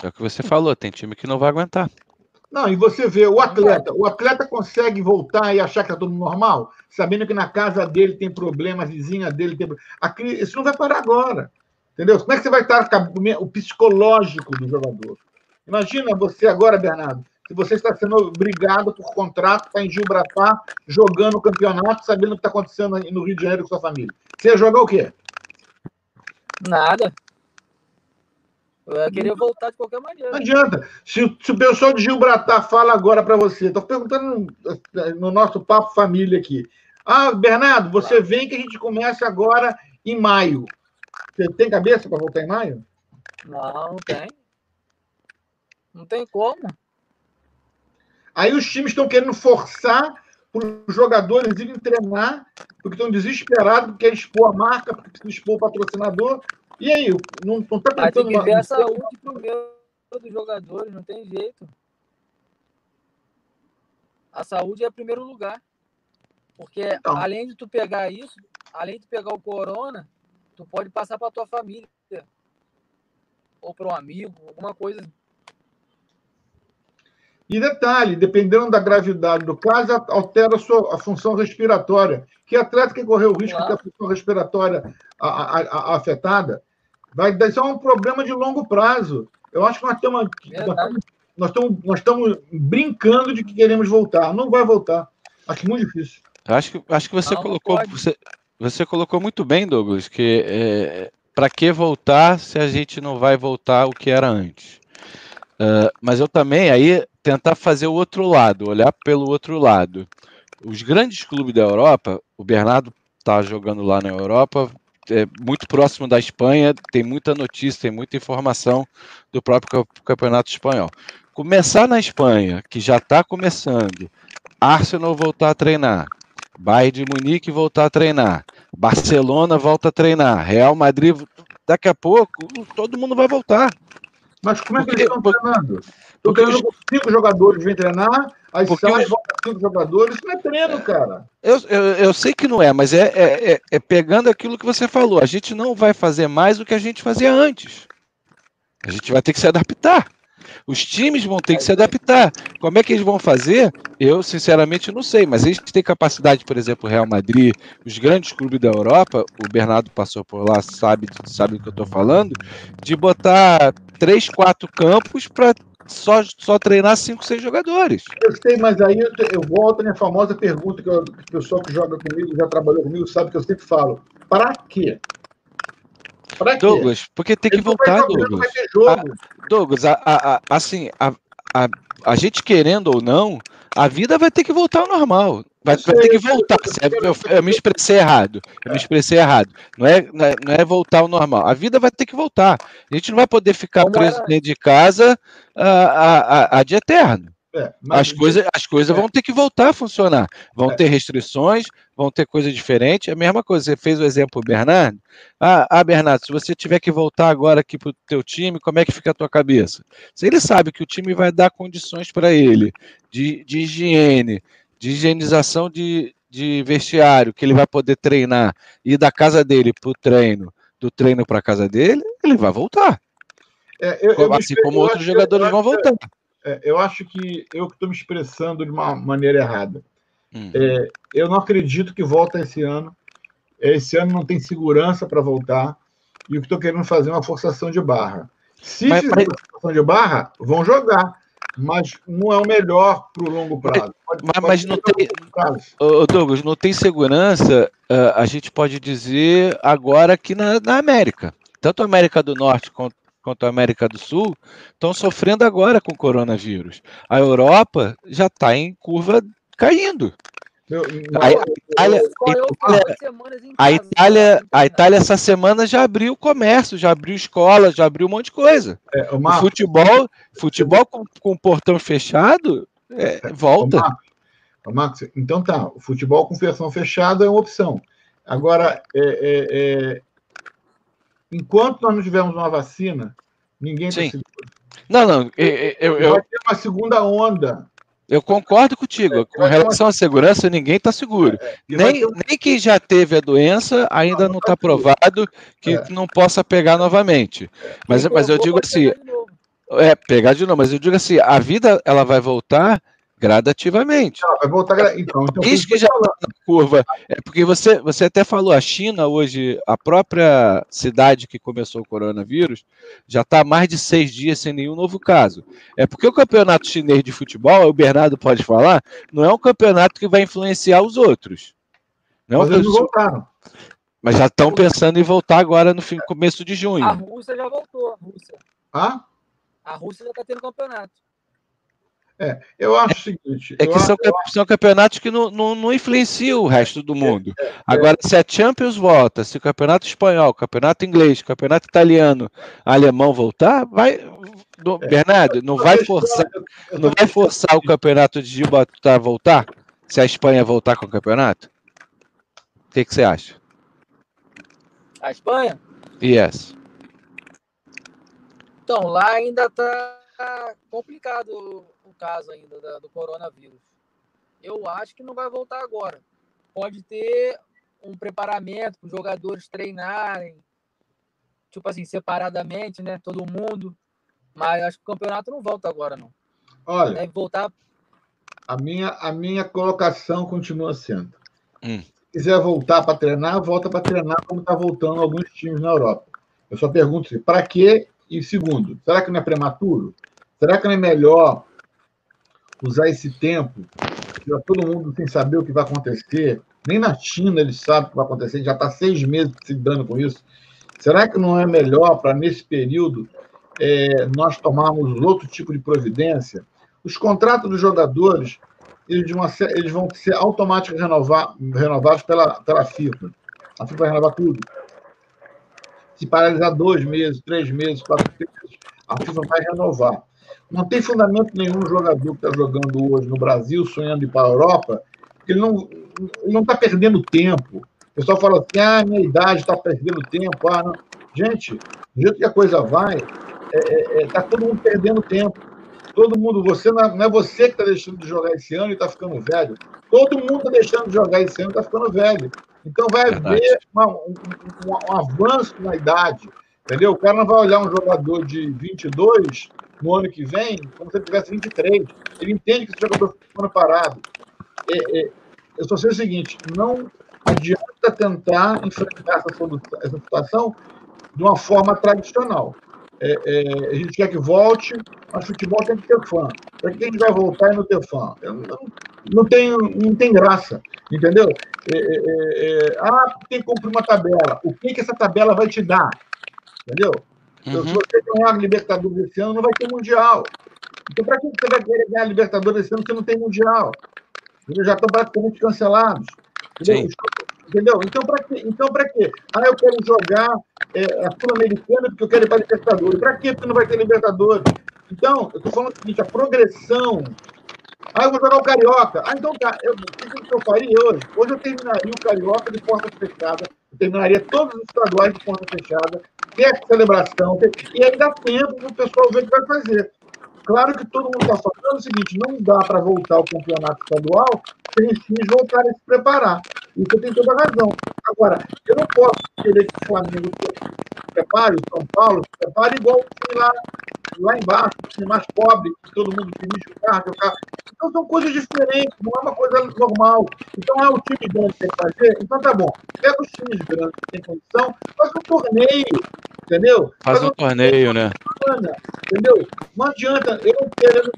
É o que você falou, tem time que não vai aguentar. Não, e você vê, o atleta, o atleta consegue voltar e achar que está tudo normal, sabendo que na casa dele tem problema, a vizinha dele tem Aqui, Isso não vai parar agora. Entendeu? Como é que você vai estar o psicológico do jogador? Imagina você agora, Bernardo, se você está sendo obrigado por contrato para em Gilbratar jogando o campeonato, sabendo o que está acontecendo no Rio de Janeiro com sua família. Você ia jogar o quê? Nada. Eu ia querer voltar de qualquer maneira. Não adianta. Se, se o pessoal de Gilbratar fala agora para você, estou perguntando no, no, nosso papo família aqui. Ah, Bernardo, você vem que a gente começa agora em maio. Você tem cabeça para voltar em maio? Não, não tem. Não tem como. Aí os times estão querendo forçar os jogadores irem treinar, porque estão desesperados, porque querem expor a marca, porque precisam expor o patrocinador, e aí, não, não tá pensando... Tem que ver a saúde primeiro dos jogadores, não tem jeito. A saúde é o primeiro lugar. Porque então. além de tu pegar isso, além de pegar o corona, tu pode passar para tua família. Ou para um amigo, alguma coisa. E detalhe, dependendo da gravidade do caso, altera a, sua, a função respiratória. Que atleta que correu o risco claro. de ter a função respiratória a, a, a, afetada Vai, isso é um problema de longo prazo. Eu acho que nós estamos, nós estamos, nós estamos brincando de que queremos voltar. Não vai voltar. Acho muito difícil. Acho que, acho que você não, colocou. Não você, você colocou muito bem, Douglas, que é, para que voltar se a gente não vai voltar o que era antes? Uh, mas eu também aí tentar fazer o outro lado, olhar pelo outro lado. Os grandes clubes da Europa, o Bernardo está jogando lá na Europa, é muito próximo da Espanha, tem muita notícia, tem muita informação do próprio campeonato espanhol. Começar na Espanha, que já está começando, Arsenal voltar a treinar, Bayern de Munique voltar a treinar, Barcelona volta a treinar, Real Madrid, daqui a pouco todo mundo vai voltar. Mas como é que eles estão treinando? Estou treinando com cinco jogadores, vem treinar, aí Porque sai, volta cinco jogadores. Isso não é treino, cara. Eu, eu, eu sei que não é, mas é, é, é, é pegando aquilo que você falou. A gente não vai fazer mais do que a gente fazia antes. A gente vai ter que se adaptar. Os times vão ter que se adaptar. Como é que eles vão fazer? Eu, sinceramente, não sei. Mas eles têm capacidade, por exemplo, o Real Madrid, os grandes clubes da Europa, o Bernardo passou por lá, sabe, sabe do que eu estou falando, de botar três, quatro campos para só, só treinar cinco, seis jogadores. Eu sei, mas aí eu, eu volto à minha famosa pergunta que, eu, que o pessoal que joga comigo, já trabalhou comigo, sabe que eu sempre falo. Para quê? Pra Douglas, porque tem que Ele voltar, Douglas. A, Douglas, a, a, assim, a, a, a gente querendo ou não, a vida vai ter que voltar ao normal. Vai, vai ter que voltar. Eu, eu, me expressei errado. Eu me expressei errado. Não é, não é, não é voltar ao normal. A vida vai ter que voltar. A gente não vai poder ficar preso dentro de casa a, a, a, de eterno. É, as, coisas, as coisas é. vão ter que voltar a funcionar. Vão é. ter restrições, vão ter coisas diferentes. É a mesma coisa, você fez o exemplo, Bernardo. Ah, ah, Bernardo, se você tiver que voltar agora aqui para o teu time, como é que fica a tua cabeça? Se ele sabe que o time vai dar condições para ele de, de higiene, de higienização de, de vestiário, que ele vai poder treinar, ir da casa dele para o treino, do treino para a casa dele, ele vai voltar. É, eu, eu assim como outros jogadores vão voltar. É, eu acho que eu estou me expressando de uma maneira errada. Uhum. É, eu não acredito que volta esse ano. Esse ano não tem segurança para voltar. E o que estou querendo fazer é uma forçação de barra. Se mas, fizer mas... forçação de barra, vão jogar. Mas não é o melhor para o longo prazo. Pode, mas, pode mas não tem. Ô, Douglas, não tem segurança, uh, a gente pode dizer agora aqui na, na América. Tanto a América do Norte quanto quanto a América do Sul estão sofrendo agora com o coronavírus. A Europa já está em curva caindo. A, Itália, a, Itália, a Itália essa semana já abriu comércio, já abriu escola, já abriu um monte de coisa. É, o futebol, futebol com, com o portão fechado, é, volta. O Marcos, então tá, o futebol com portão fechado é uma opção. Agora, é, é, é enquanto nós não tivermos uma vacina, ninguém está seguro. Não, não. Eu, eu, eu, Vai ter uma segunda onda. Eu concordo contigo. É, com relação à segurança, ninguém está seguro. É, nem, nem quem já teve a doença ainda não está provado que é. não possa pegar novamente. Mas, mas eu digo assim. É, pegar de novo, mas eu digo assim, a vida ela vai voltar gradativamente. Não, vai voltar então, então Isso que já está na curva. É porque você, você até falou, a China hoje, a própria cidade que começou o coronavírus, já está há mais de seis dias sem nenhum novo caso. É porque o campeonato chinês de futebol, o Bernardo pode falar, não é um campeonato que vai influenciar os outros. Não é Mas eles voltaram. Mas já estão pensando em voltar agora no fim, começo de junho. A Rússia já voltou, a Rússia. Ah? A Rússia já está tendo campeonato. É, eu acho o seguinte. É que são, acho... são, campeonatos que não, não, não, influenciam o resto do mundo. É, é, Agora, se a Champions volta, se o campeonato espanhol, o campeonato inglês, o campeonato italiano, alemão voltar, vai. É. Bernardo, não vai forçar, não vai forçar o campeonato de Gibraltar a voltar? Se a Espanha voltar com o campeonato? O que, que você acha? A Espanha? Yes. Então, lá ainda está complicado caso ainda da, do coronavírus. Eu acho que não vai voltar agora. Pode ter um preparamento para os jogadores treinarem, tipo assim, separadamente, né? Todo mundo. Mas acho que o campeonato não volta agora, não. Olha. Deve voltar. A minha, a minha colocação continua sendo. Hum. Se quiser voltar para treinar, volta para treinar como está voltando alguns times na Europa. Eu só pergunto para quê? E segundo, será que não é prematuro? Será que não é melhor usar esse tempo, já todo mundo sem saber o que vai acontecer, nem na China eles sabem o que vai acontecer, já está seis meses se dando com isso. Será que não é melhor para, nesse período, é, nós tomarmos outro tipo de providência? Os contratos dos jogadores eles, ser, eles vão ser automaticamente renovar, renovados pela, pela FIFA. A FIFA vai renovar tudo. Se paralisar dois meses, três meses, quatro meses, a FIFA vai renovar. Não tem fundamento nenhum jogador que está jogando hoje no Brasil, sonhando ir para a Europa, ele não ele não está perdendo tempo. O pessoal fala assim, ah, minha idade está perdendo tempo. Ah, não. Gente, do jeito que a coisa vai, está é, é, é, tá todo mundo perdendo tempo. Todo mundo, você não é, é você que está deixando de jogar esse ano e está ficando velho. Todo mundo está deixando de jogar esse ano e está ficando velho. Então vai haver uma, um, um, um avanço na idade. Entendeu? O cara não vai olhar um jogador de 22 no ano que vem como se ele tivesse 23. Ele entende que esse jogador ficou parado. É, é, eu só sei o seguinte: não adianta tentar enfrentar essa, solução, essa situação de uma forma tradicional. É, é, a gente quer que volte, mas futebol tem que ter fã. Para que a gente vai voltar e não ter fã? Não, não, tem, não tem graça, entendeu? É, é, é, ah, tem que cumprir uma tabela. O que, que essa tabela vai te dar? Entendeu? Uhum. Se você ganhar a Libertadores esse ano, não vai ter Mundial. Então, para que você vai querer ganhar a Libertadores esse ano se não tem Mundial? Eles já estão praticamente cancelados. Entendeu? entendeu? Então, para quê? Então, quê? Ah, eu quero jogar é, a Sul-Americana porque eu quero ir para Libertadores. Para quê? Porque não vai ter Libertadores. Então, eu estou falando o seguinte: a progressão. Ah, eu vou jogar o Carioca. Ah, então tá. Eu, o que eu faria hoje? Hoje eu terminaria o Carioca de porta fechada. Eu terminaria todos os estaduais de porta fechada ter celebração, ter... e aí dá tempo para o pessoal ver o que vai fazer. Claro que todo mundo está falando o seguinte: não dá para voltar ao campeonato estadual sem os times voltarem a se preparar. Isso eu tenho toda a razão. Agora, eu não posso querer que o Flamengo se prepare, o São Paulo se prepare igual o time lá, lá embaixo, o time mais pobre, que todo mundo dirige o carro, o carro. Então são coisas diferentes, não é uma coisa normal. Então é o time grande que tem que fazer. Então tá bom. Pega os times grandes que tem condição, faz um torneio, entendeu? Faz, faz um, um, torneio, né? Entendeu? Não adianta, eu não quero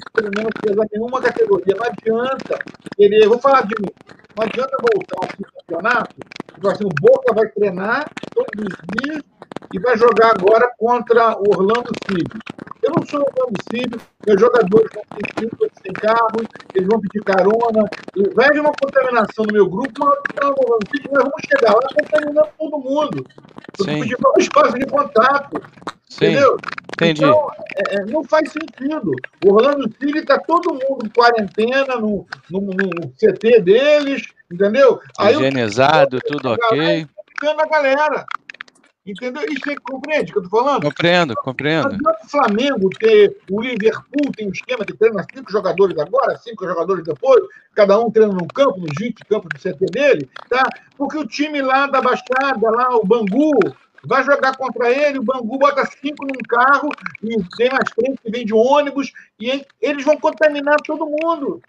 pesar nenhuma categoria, não adianta querer. Vou falar de mim. Não adianta voltar ao campeonato, assim, o Boca vai treinar todos os dias e vai jogar agora contra o Orlando City. Eu não sou o Orlando City, meus jogadores vão ter sem carro, eles vão pedir carona, vai haver uma contaminação no meu grupo, mas nós vamos chegar lá contaminando todo mundo. Porque pedir um espaço de contato. Sim. Entendeu? Entendi. Então, é, é, não faz sentido. O Orlando City está todo mundo em quarentena no, no, no, CT deles, entendeu? Higienizado, tudo ok. a galera. Entendeu? Isso compreende o que eu estou falando? Compreendo, compreendo. o Flamengo ter, o Liverpool tem um esquema de treina cinco jogadores agora, cinco jogadores depois, cada um treina num campo, nos 20 campos do CT dele, tá? Porque o time lá da Baixada, lá, o Bangu, vai jogar contra ele, o Bangu bota cinco num carro e tem mais três que vem de ônibus, e eles vão contaminar todo mundo.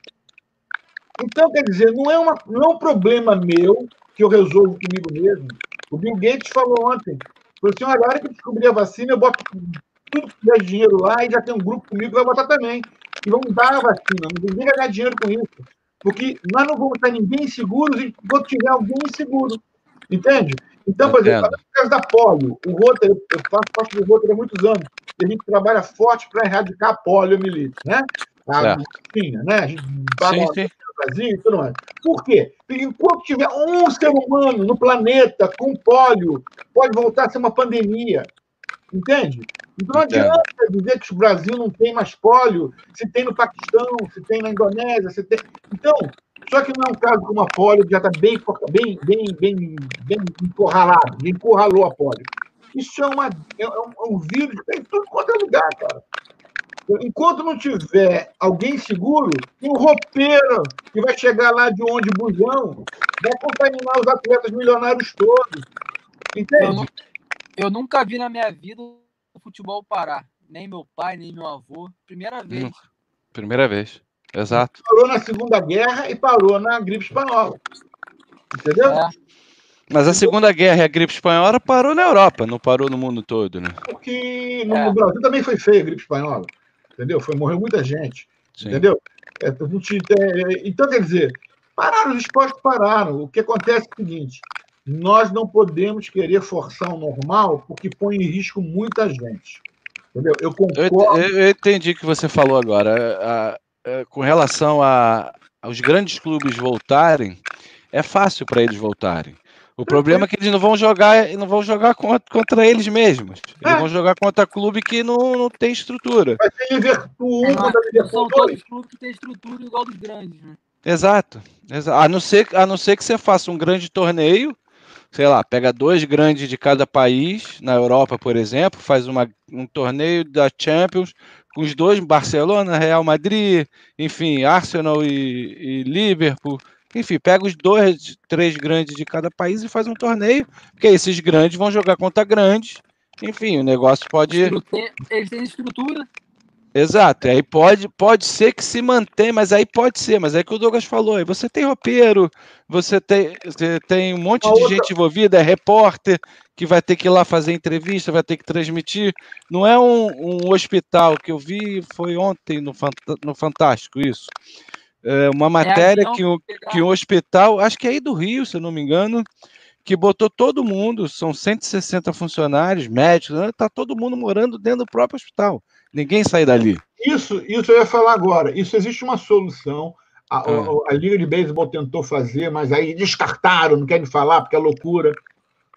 Então, quer dizer, não é, uma, não é um problema meu que eu resolvo comigo mesmo. O Bill Gates falou ontem, falou assim, olha, a hora que eu descobrir a vacina, eu boto tudo que tiver dinheiro lá e já tem um grupo comigo que vai botar também. E vamos dar a vacina, ninguém vai ganhar dinheiro com isso. Porque nós não vamos estar ninguém seguros enquanto tiver alguém inseguro. Entende? Então, por exemplo, no caso da polio, o Rotter, eu faço parte do Rotter há muitos anos, e a gente trabalha forte para erradicar a poliomielite, né? A vacina, né? A gente sim, sim. Brasil e tudo mais. Por quê? Porque enquanto tiver um ser humano no planeta com pólio, pode voltar a ser uma pandemia. Entende? Então não adianta dizer que o Brasil não tem mais pólio, se tem no Paquistão, se tem na Indonésia, se tem. Então, só que não é um caso como a polio, que já está bem, bem, bem, bem, bem encurralado, encurralou a polio. Isso é, uma, é, um, é um vírus que tem em tudo quanto é lugar, cara. Enquanto não tiver alguém seguro, tem um roupeiro que vai chegar lá de onde busão, vai contaminar os atletas milionários todos. Entende? Eu, eu nunca vi na minha vida o futebol parar. Nem meu pai, nem meu avô. Primeira vez. Primeira vez. Exato. Parou na Segunda Guerra e parou na gripe espanhola. Entendeu? É. Mas a Segunda Guerra e a gripe espanhola parou na Europa, não parou no mundo todo, né? Porque no, é. Brasil também foi feia a gripe espanhola entendeu? Foi, morreu muita gente, Sim. entendeu? É, então, quer dizer, pararam, os esportes pararam. O que acontece é o seguinte, nós não podemos querer forçar o normal porque põe em risco muita gente. Entendeu? Eu concordo. Eu, eu entendi o que você falou agora. A, a, com relação a, aos grandes clubes voltarem, é fácil para eles voltarem. O problema é que eles não vão jogar, não vão jogar contra, contra eles mesmos. Eles é. vão jogar contra clube que não, não tem estrutura. Vai ser Liverpool 1 contra Liverpool 2. clubes que tem estrutura igual dos grandes, né? Exato. Exato. A, não ser, a não ser que você faça um grande torneio, sei lá, pega dois grandes de cada país, na Europa, por exemplo, faz uma, um torneio da Champions com os dois, Barcelona, Real Madrid, enfim, Arsenal e, e Liverpool enfim, pega os dois, três grandes de cada país e faz um torneio, porque esses grandes vão jogar contra grandes. Enfim, o negócio pode. Eles têm estrutura. Exato, aí pode, pode ser que se mantenha, mas aí pode ser, mas é que o Douglas falou, aí você tem roupeiro, você tem, você tem um monte de outra... gente envolvida, é repórter que vai ter que ir lá fazer entrevista, vai ter que transmitir. Não é um, um hospital que eu vi, foi ontem no, no Fantástico isso. É uma matéria é que, o, que o hospital, acho que é aí do Rio, se eu não me engano, que botou todo mundo, são 160 funcionários, médicos, está né, todo mundo morando dentro do próprio hospital. Ninguém sai dali. Isso, isso eu ia falar agora. Isso existe uma solução. A, a, é. a Liga de Beisebol tentou fazer, mas aí descartaram, não querem falar porque é loucura.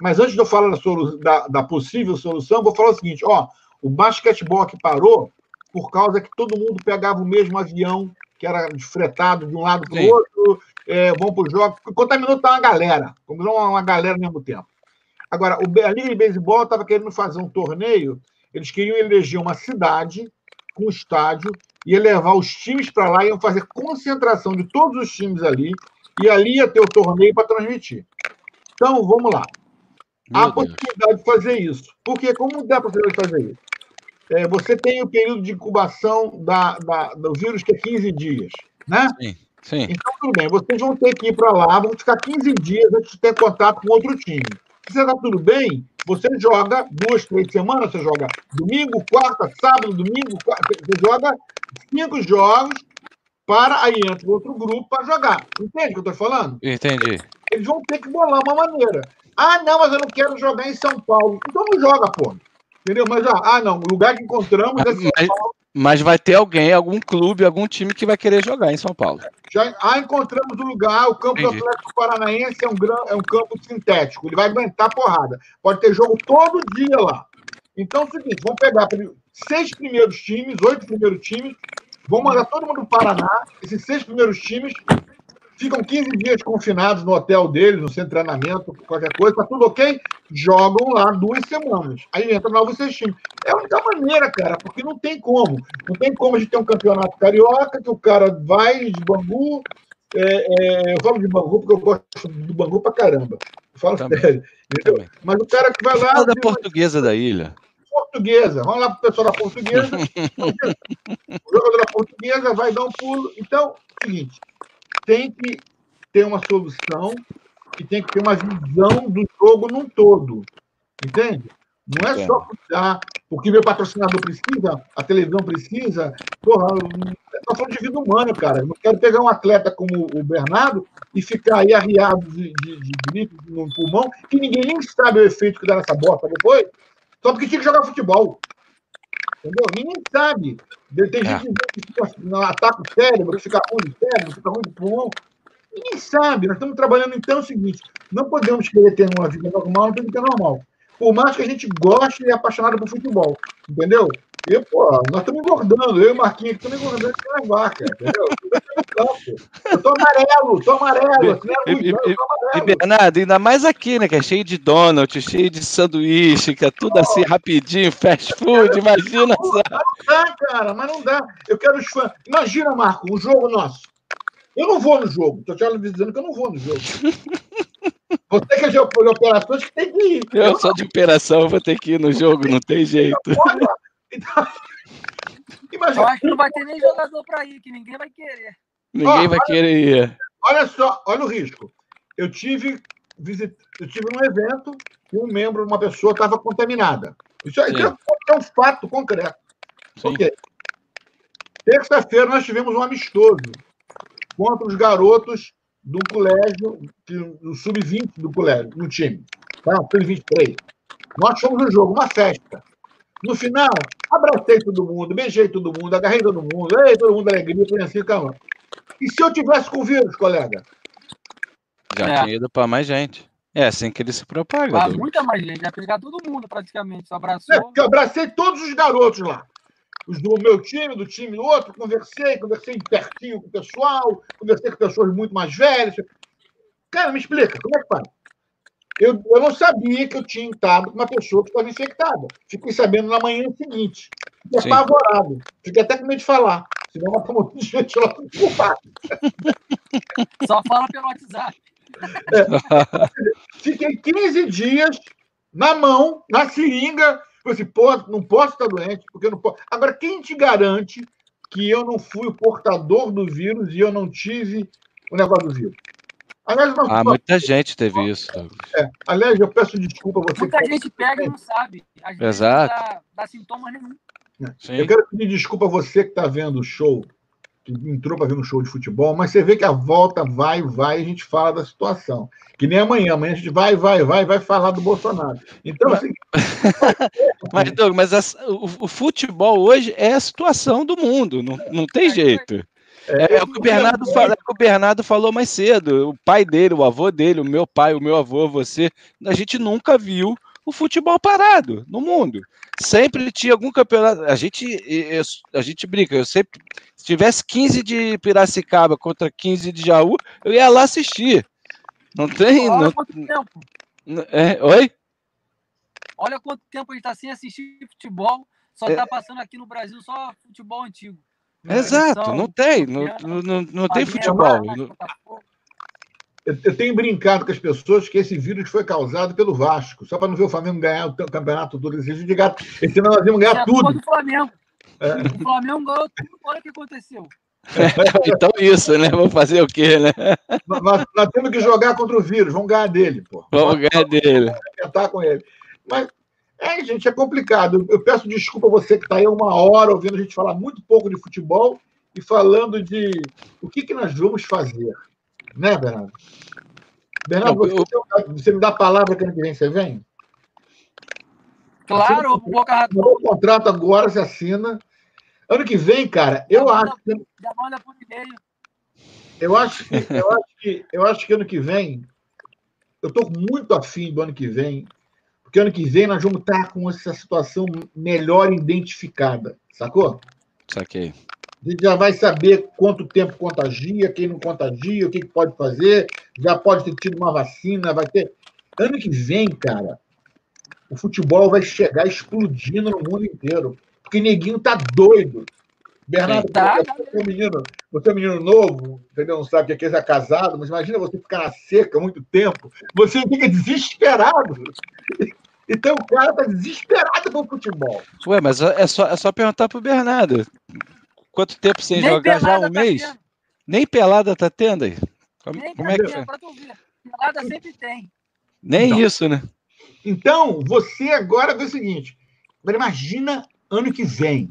Mas antes de eu falar da, da, da possível solução, vou falar o seguinte: ó, o basquetebol que parou por causa que todo mundo pegava o mesmo avião que era fretado de um lado para o outro, é, vão para o jogo. Contaminou tá uma galera, contaminou uma galera ao mesmo tempo. Agora, a Liga de Beisebol estava querendo fazer um torneio, eles queriam eleger uma cidade com um estádio, ia levar os times para lá, iam fazer concentração de todos os times ali, e ali ia ter o torneio para transmitir. Então, vamos lá. Meu Há possibilidade de fazer isso. Porque como dá para fazer isso? É, você tem o período de incubação da, da, do vírus, que é 15 dias. Né? Sim, sim. Então, tudo bem, vocês vão ter que ir para lá, vão ficar 15 dias antes de ter contato com outro time. Se você está tudo bem, você joga duas, três semanas, você joga domingo, quarta, sábado, domingo, quarta, você joga cinco jogos para aí entra outro grupo para jogar. Entende o que eu estou falando? Entendi. Eles vão ter que bolar uma maneira. Ah, não, mas eu não quero jogar em São Paulo. Então não joga, pô. Entendeu? Mas, ah, ah não, o lugar que encontramos é São Mas, Paulo. mas vai ter alguém, algum clube, algum time que vai querer jogar em São Paulo. Já, ah, encontramos o lugar, o campo do Entendi. Atlético Paranaense é um, gran, é um campo sintético, ele vai aguentar porrada. Pode ter jogo todo dia lá. Então é o seguinte, vamos pegar seis primeiros times, oito primeiros times, vamos mandar todo mundo para o Paraná, esses seis primeiros times ficam 15 dias confinados no hotel deles, no centro de treinamento, qualquer coisa, tá tudo ok? Jogam lá duas semanas. Aí entra novos seis times. É a única maneira, cara, porque não tem como. Não tem como a gente ter um campeonato carioca que o cara vai de Bangu. é, é, eu falo de Bangu porque eu gosto do Bangu pra caramba. Eu falo Também. sério. entendeu? Também. Mas o cara que vai lá. Fala da portuguesa da ilha. portuguesa. Vamos lá pro pessoal da portuguesa. o jogador da portuguesa vai dar um pulo. Então, é o seguinte, tem que ter uma solução e tem que ter uma visão do jogo num todo. Entende? Não é só cuidar, porque meu patrocinador precisa, a televisão precisa. Porra, eu falando de vida humana, cara. Eu não quero pegar um atleta como o Bernardo e ficar aí arriado de, de, de gripe no pulmão, que ninguém nem sabe o efeito que dá nessa bosta depois, só porque tinha que jogar futebol. Entendeu? Ninguém sabe. Tem É. gente que fica, ataca o cérebro, que fica ruim de cérebro, fica ruim de pulmão. Ninguém sabe. Nós estamos trabalhando então é o seguinte: não podemos querer ter uma vida normal, não temos que ter normal. Por mais que a gente goste e é apaixonado por futebol. Entendeu? Eu, pô, nós estamos engordando, eu e o Marquinhos aqui estamos engordando que nem vaca, entendeu? Eu tô amarelo, tô amarelo. Assim, é E- e- eu tô E amarelo. Bernardo, ainda mais aqui, né? Que é cheio de donut, cheio de sanduíche, que é tudo assim rapidinho, fast food, imagina só. Não dá, cara, mas não dá. Eu quero os fãs. Imagina, Marco, um jogo nosso. Eu não vou no jogo. Estou te avisando que eu não vou no jogo. Você que é de op- de operações que tem que ir. Eu sou de operação, eu vou ter que ir no jogo, não tem jeito. Olha, então, Eu imagina, acho que não vai ter nem jogador para ir, que ninguém vai querer. Ninguém vai querer ir. olha só, olha o risco. Eu tive, visit... eu tive num evento que um membro, uma pessoa, estava contaminada. Isso é, é um fato concreto. Sim. Ok. Terça-feira nós tivemos um amistoso contra os garotos do colégio, do sub-20 do colégio, no time. Tá? Sub-23. Nós fomos no jogo, uma festa. No final, abracei todo mundo, beijei todo mundo, agarrei todo mundo, ei, todo mundo alegria, foi assim, calma. E se eu tivesse com o vírus, colega? Já É. tinha ido pra mais gente. É assim que ele se propaga. Douglas. muita mais gente, vai pegar todo mundo praticamente. Só É, abraçou. porque eu abracei todos os garotos lá. Os do meu time, do time do outro, conversei, conversei pertinho com o pessoal, conversei com pessoas muito mais velhas. Cara, me explica, como é que faz? Eu, eu não sabia que eu tinha estado com uma pessoa que estava infectada. Fiquei sabendo na manhã seguinte. Fiquei Sim. apavorado. Fiquei até com medo de falar. Senão vai ter um monte de gente lá. Só fala pelo WhatsApp. Fiquei 15 dias na mão, na seringa. Falei assim, pô, não posso estar doente, porque eu não posso. Agora, quem te garante que eu não fui o portador do vírus e eu não tive o negócio do vírus? Aliás, uma- Ah, muita gente teve isso. Douglas. é, aliás, eu peço desculpa a você. Muita gente pega e não sabe. Às vezes Exato. Não dá, dá sintomas nenhum. Sim. Eu quero pedir desculpa a você que está vendo o show, que entrou para ver um show de futebol, mas você vê que a volta vai, vai, e a gente fala da situação. Que nem amanhã, amanhã a gente vai, vai, vai, vai falar do Bolsonaro. Então, assim, Mas, Douglas, mas essa- o, o futebol hoje é a situação do mundo, não, não tem jeito. É, é o que o Bernardo fala, é o Bernardo falou mais cedo. O pai dele, o avô dele, o meu pai, o meu avô, você, a gente nunca viu o futebol parado no mundo. Sempre tinha algum campeonato. A gente, eu- a gente brinca, eu sempre. Se tivesse 15 de Piracicaba contra 15 de Jaú, eu ia lá assistir. Não tem. Olha Não, quanto tempo. é, oi? Olha quanto tempo a gente está sem assistir futebol. Só É. está passando aqui no Brasil só futebol antigo. Exato, Seleção, não tem. Não, não, não tem futebol. Eu, tenho brincado com as pessoas que esse vírus foi causado pelo Vasco, só para não ver o Flamengo ganhar o campeonato todo. Esse de gato. Esse ano nós íamos É ganhar culpa tudo. do Flamengo. É. O Flamengo ganhou tudo. Olha o que aconteceu. então isso, né? Vamos fazer o quê, né? Nós, nós, temos que jogar contra o vírus, vamos ganhar dele, pô. Vamos ganhar dele. Vamos tentar com ele. Mas, é, gente, é complicado. Eu peço desculpa a você que está aí uma hora ouvindo a gente falar muito pouco de futebol e falando de o que, que nós vamos fazer. Né, Bernardo? Bernardo, você, você me dá a palavra que ano que vem você vem? Claro, o Boca. O contrato agora se assina. Ano que vem, cara, eu já acho que. Já manda por e-mail. Eu acho que, eu acho que, eu acho que ano que vem, eu estou muito afim do ano que vem, porque ano que vem nós vamos estar com essa situação melhor identificada, sacou? Saquei. A gente já vai saber quanto tempo contagia, quem não contagia, o que, pode fazer, já pode ter tido uma vacina, vai ter. Ano que vem, cara, o futebol vai chegar explodindo no mundo inteiro. Porque neguinho tá doido. Bernardo, tá, você, é um menino, você é um menino novo, entendeu? Não sabe o que é ser casado, mas imagina você ficar na seca muito tempo, você fica desesperado. Então o cara tá desesperado com o futebol. Ué, mas é só, é só perguntar pro Bernardo. Quanto tempo sem Nem jogar já? Um tá mês? Tendo. Nem pelada tá tendo aí? Como, como é que é? Pelada sempre tem. Nem então, isso, né? Então, você agora vê o seguinte: imagina ano que vem,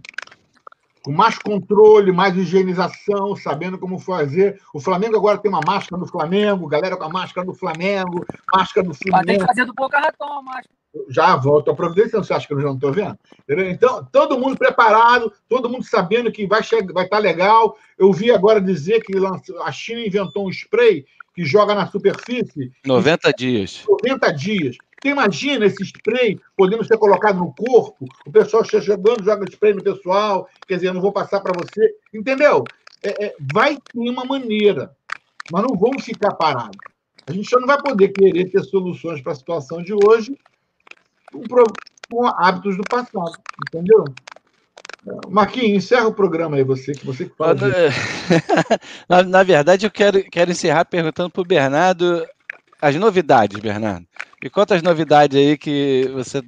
com mais controle, mais higienização, sabendo como fazer. O Flamengo agora tem uma máscara do Flamengo, galera com a máscara do Flamengo, máscara do Fluminense. Mas tem que fazer do Boca Raton a máscara. Já volto a providência, você acha que eu já não estou vendo? Então, todo mundo preparado, todo mundo sabendo que vai estar vai tá legal. Eu vi agora dizer que a China inventou um spray que joga na superfície. 90 dias. 90 dias. Você imagina esse spray podendo ser colocado no corpo, o pessoal chegando, joga spray no pessoal, quer dizer, eu não vou passar para você. Entendeu? É, é, vai ter uma maneira, mas não vamos ficar parados. A gente só não vai poder querer ter soluções para a situação de hoje com, com hábitos do passado, entendeu? Marquinhos, encerra o programa aí, você, que você que fala. na, na, verdade, eu quero, quero encerrar perguntando para o Bernardo as novidades, Bernardo. Me conta as novidades aí que você,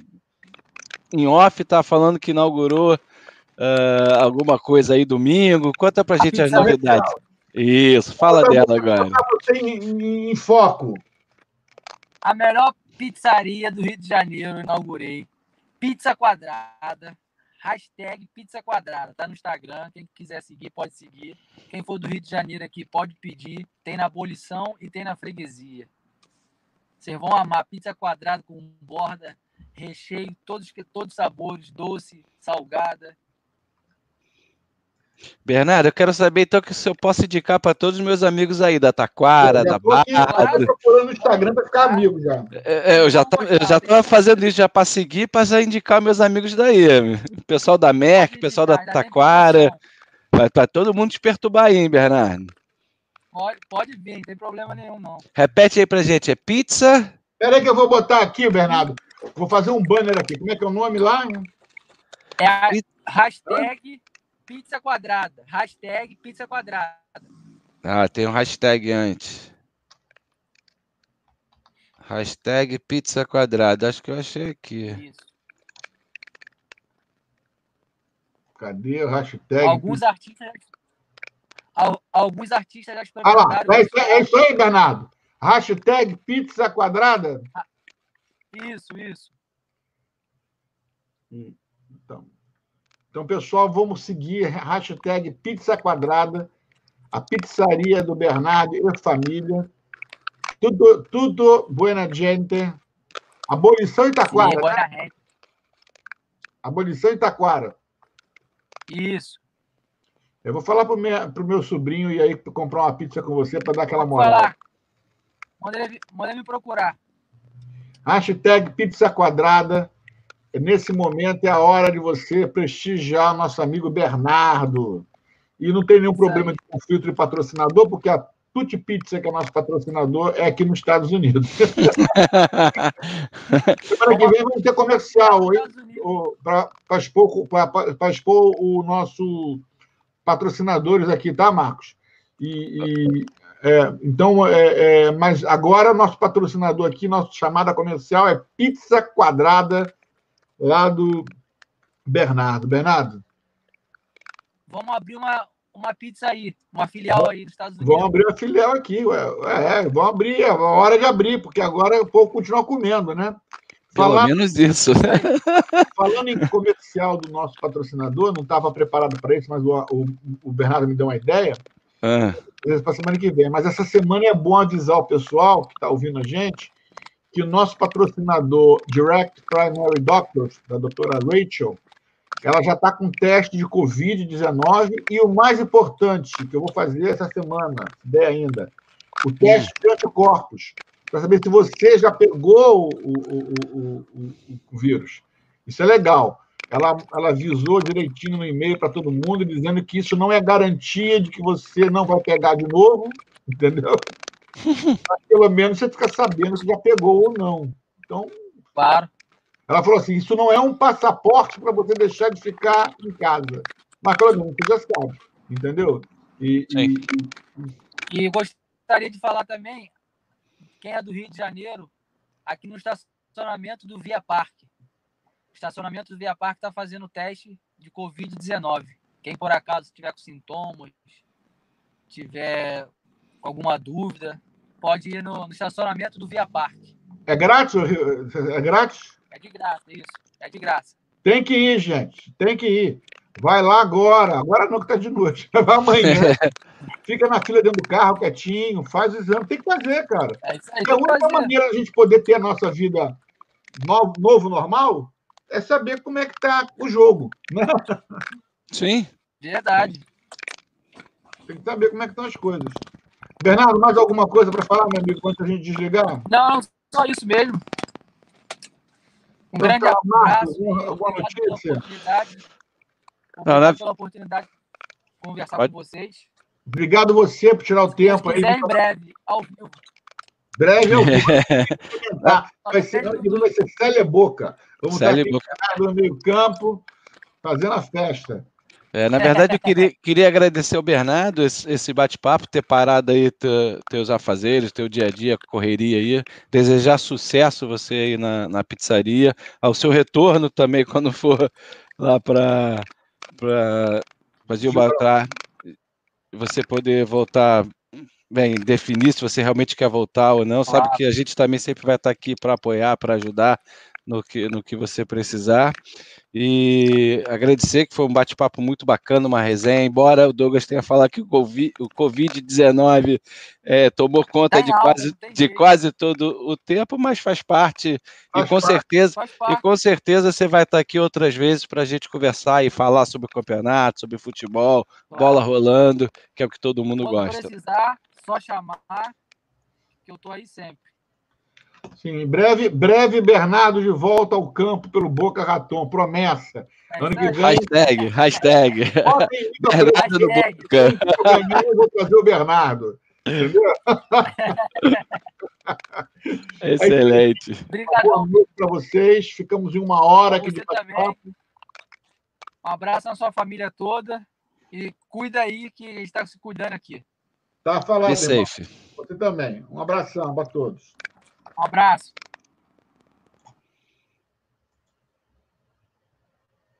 em off, está falando que inaugurou uh, alguma coisa aí domingo. Conta para a gente as novidades. Isso, fala dela agora. Você em, em foco. A melhor pizzaria do Rio de Janeiro, inaugurei. Pizza quadrada. Hashtag pizza quadrada. Tá no Instagram. Quem quiser seguir, pode seguir. Quem for do Rio de Janeiro aqui, pode pedir. Tem na abolição e tem na freguesia. Vocês vão amar pizza quadrada com borda, recheio, todos, todos sabores, doce, salgada. Bernardo, eu quero saber então que se eu posso indicar para todos os meus amigos aí da Taquara, da Barra. Eu procurando no Instagram para ficar amigo já. É, é eu já tava, eu já estava fazendo isso já para seguir, para já indicar meus amigos daí. O pessoal da Merck, o pessoal da Taquara. Para todo mundo te perturbar aí, hein, Bernardo? Pode, pode vir, não tem problema nenhum, não. Repete aí pra gente, é pizza? Espera aí que eu vou botar aqui, Bernardo. Vou fazer um banner aqui. Como é que é o nome lá? É a hashtag pizza quadrada. Hashtag pizza quadrada. Ah, tem um hashtag antes. Hashtag pizza quadrada. Acho que eu achei aqui. Isso. Cadê o hashtag? Alguns artistas alguns artistas já experimentaram. Ah lá, é, isso, é isso aí, Bernardo. Hashtag pizza quadrada. Isso, isso. Hum, então, então, pessoal, vamos seguir hashtag pizza quadrada, a pizzaria do Bernardo e família. Tudo, tudo buena gente. Abolição Itaquara. Sim, né? Abolição Itaquara. Isso. Eu vou falar para o meu sobrinho e aí comprar uma pizza com você para dar aquela moral. Manda ele, manda ele me procurar. Hashtag pizza quadrada. Nesse momento é a hora de você prestigiar nosso amigo Bernardo. E não tem nenhum problema de conflito de patrocinador, porque a Tutti Pizza, que é nosso patrocinador, é aqui nos Estados Unidos. Semana que vem vamos ter comercial para expor, expor o nosso patrocinadores aqui, tá, Marcos? E, e é, então, é, é, mas agora nosso patrocinador aqui, nossa chamada comercial é Pizza Quadrada, lá do Bernardo. Bernardo? Vamos abrir uma, uma pizza aí, uma filial aí dos Estados Unidos. Vão abrir a filial aqui, ué. É, vão abrir, é hora de abrir, porque agora o povo continua comendo, né? Pelo Falar, menos isso. Falando em comercial do nosso patrocinador, não estava preparado para isso, mas o, o, o, Bernardo me deu uma ideia. Ah. Para a semana que vem. Mas essa semana é bom avisar o pessoal que está ouvindo a gente que o nosso patrocinador Direct Primary Doctors, da doutora Rachel, ela já está com teste de Covid-19 e o mais importante que eu vou fazer essa semana, se der ainda, o teste de anticorpos, para saber se você já pegou o, o, o, o, vírus. Isso é legal. Ela, ela avisou direitinho no e-mail para todo mundo, dizendo que isso não é garantia de que você não vai pegar de novo, entendeu? Mas pelo menos você fica sabendo se já pegou ou não. Então, claro. Ela falou assim: isso não é um passaporte para você deixar de ficar em casa. Mas pelo menos você já sabe, entendeu? E, e, e gostaria de falar também, quem é do Rio de Janeiro, aqui no estacionamento do Via Parque. O estacionamento do Via Parque está fazendo teste de Covid-19. Quem por acaso tiver com sintomas, tiver alguma dúvida, pode ir no, no estacionamento do Via Parque. É grátis? É grátis? É de graça, isso. É de graça. Tem que ir, gente. Tem que ir. Vai lá agora. Agora não que está de noite. Vai amanhã. Fica na fila dentro do carro, quietinho, faz o exame. Tem que fazer, cara. É, isso aí, é a única fazer. maneira da gente poder ter a nossa vida novo, novo normal é saber como é que está o jogo. Né? Sim. Verdade. Tem que saber como é que estão as coisas. Bernardo, mais alguma coisa para falar, meu amigo, antes a gente desligar? Não, só isso mesmo. Um então, grande tá, abraço. Alguma notícia? Obrigado não, pela oportunidade de conversar Pode. com vocês. Obrigado você por tirar o tempo aí. em breve, ao vivo. Breve ao vivo. vai ser, vai ser Célia Boca. Vamos Célia estar aqui no meio campo, fazendo a festa. É, na verdade, eu queria, queria agradecer ao Bernardo esse, esse bate-papo, ter parado aí te, teus afazeres, teu dia a dia, correria aí. Desejar sucesso você aí na, na pizzaria, ao seu retorno também quando for lá para Gilbatar, você poder voltar, bem, definir se você realmente quer voltar ou não. Sabe que a gente também sempre vai estar aqui para apoiar, para ajudar no que, no que você precisar. E agradecer que foi um bate-papo muito bacana, uma resenha, embora o Douglas tenha falado que o Covid-19 é, tomou conta tá de, quase, de quase todo o tempo, mas faz parte, faz e com parte, certeza, e com certeza você vai estar aqui outras vezes para a gente conversar e falar sobre o campeonato, sobre futebol, claro. bola rolando, que é o que todo mundo Quando gosta. precisar, só chamar, que eu estou aí sempre. Sim, breve, breve Bernardo de volta ao campo pelo Boca Raton, promessa. Ano que vem. Hashtag, hashtag. Bernardo do Boca. Eu vou trazer o Bernardo. Entendeu? Excelente. Boa noite para vocês. Ficamos em uma hora aqui de papo. Um abraço na sua família toda. E cuida aí que a gente está se cuidando aqui. Tá falando. Be safe. Você também. Um abração para todos. Um abraço.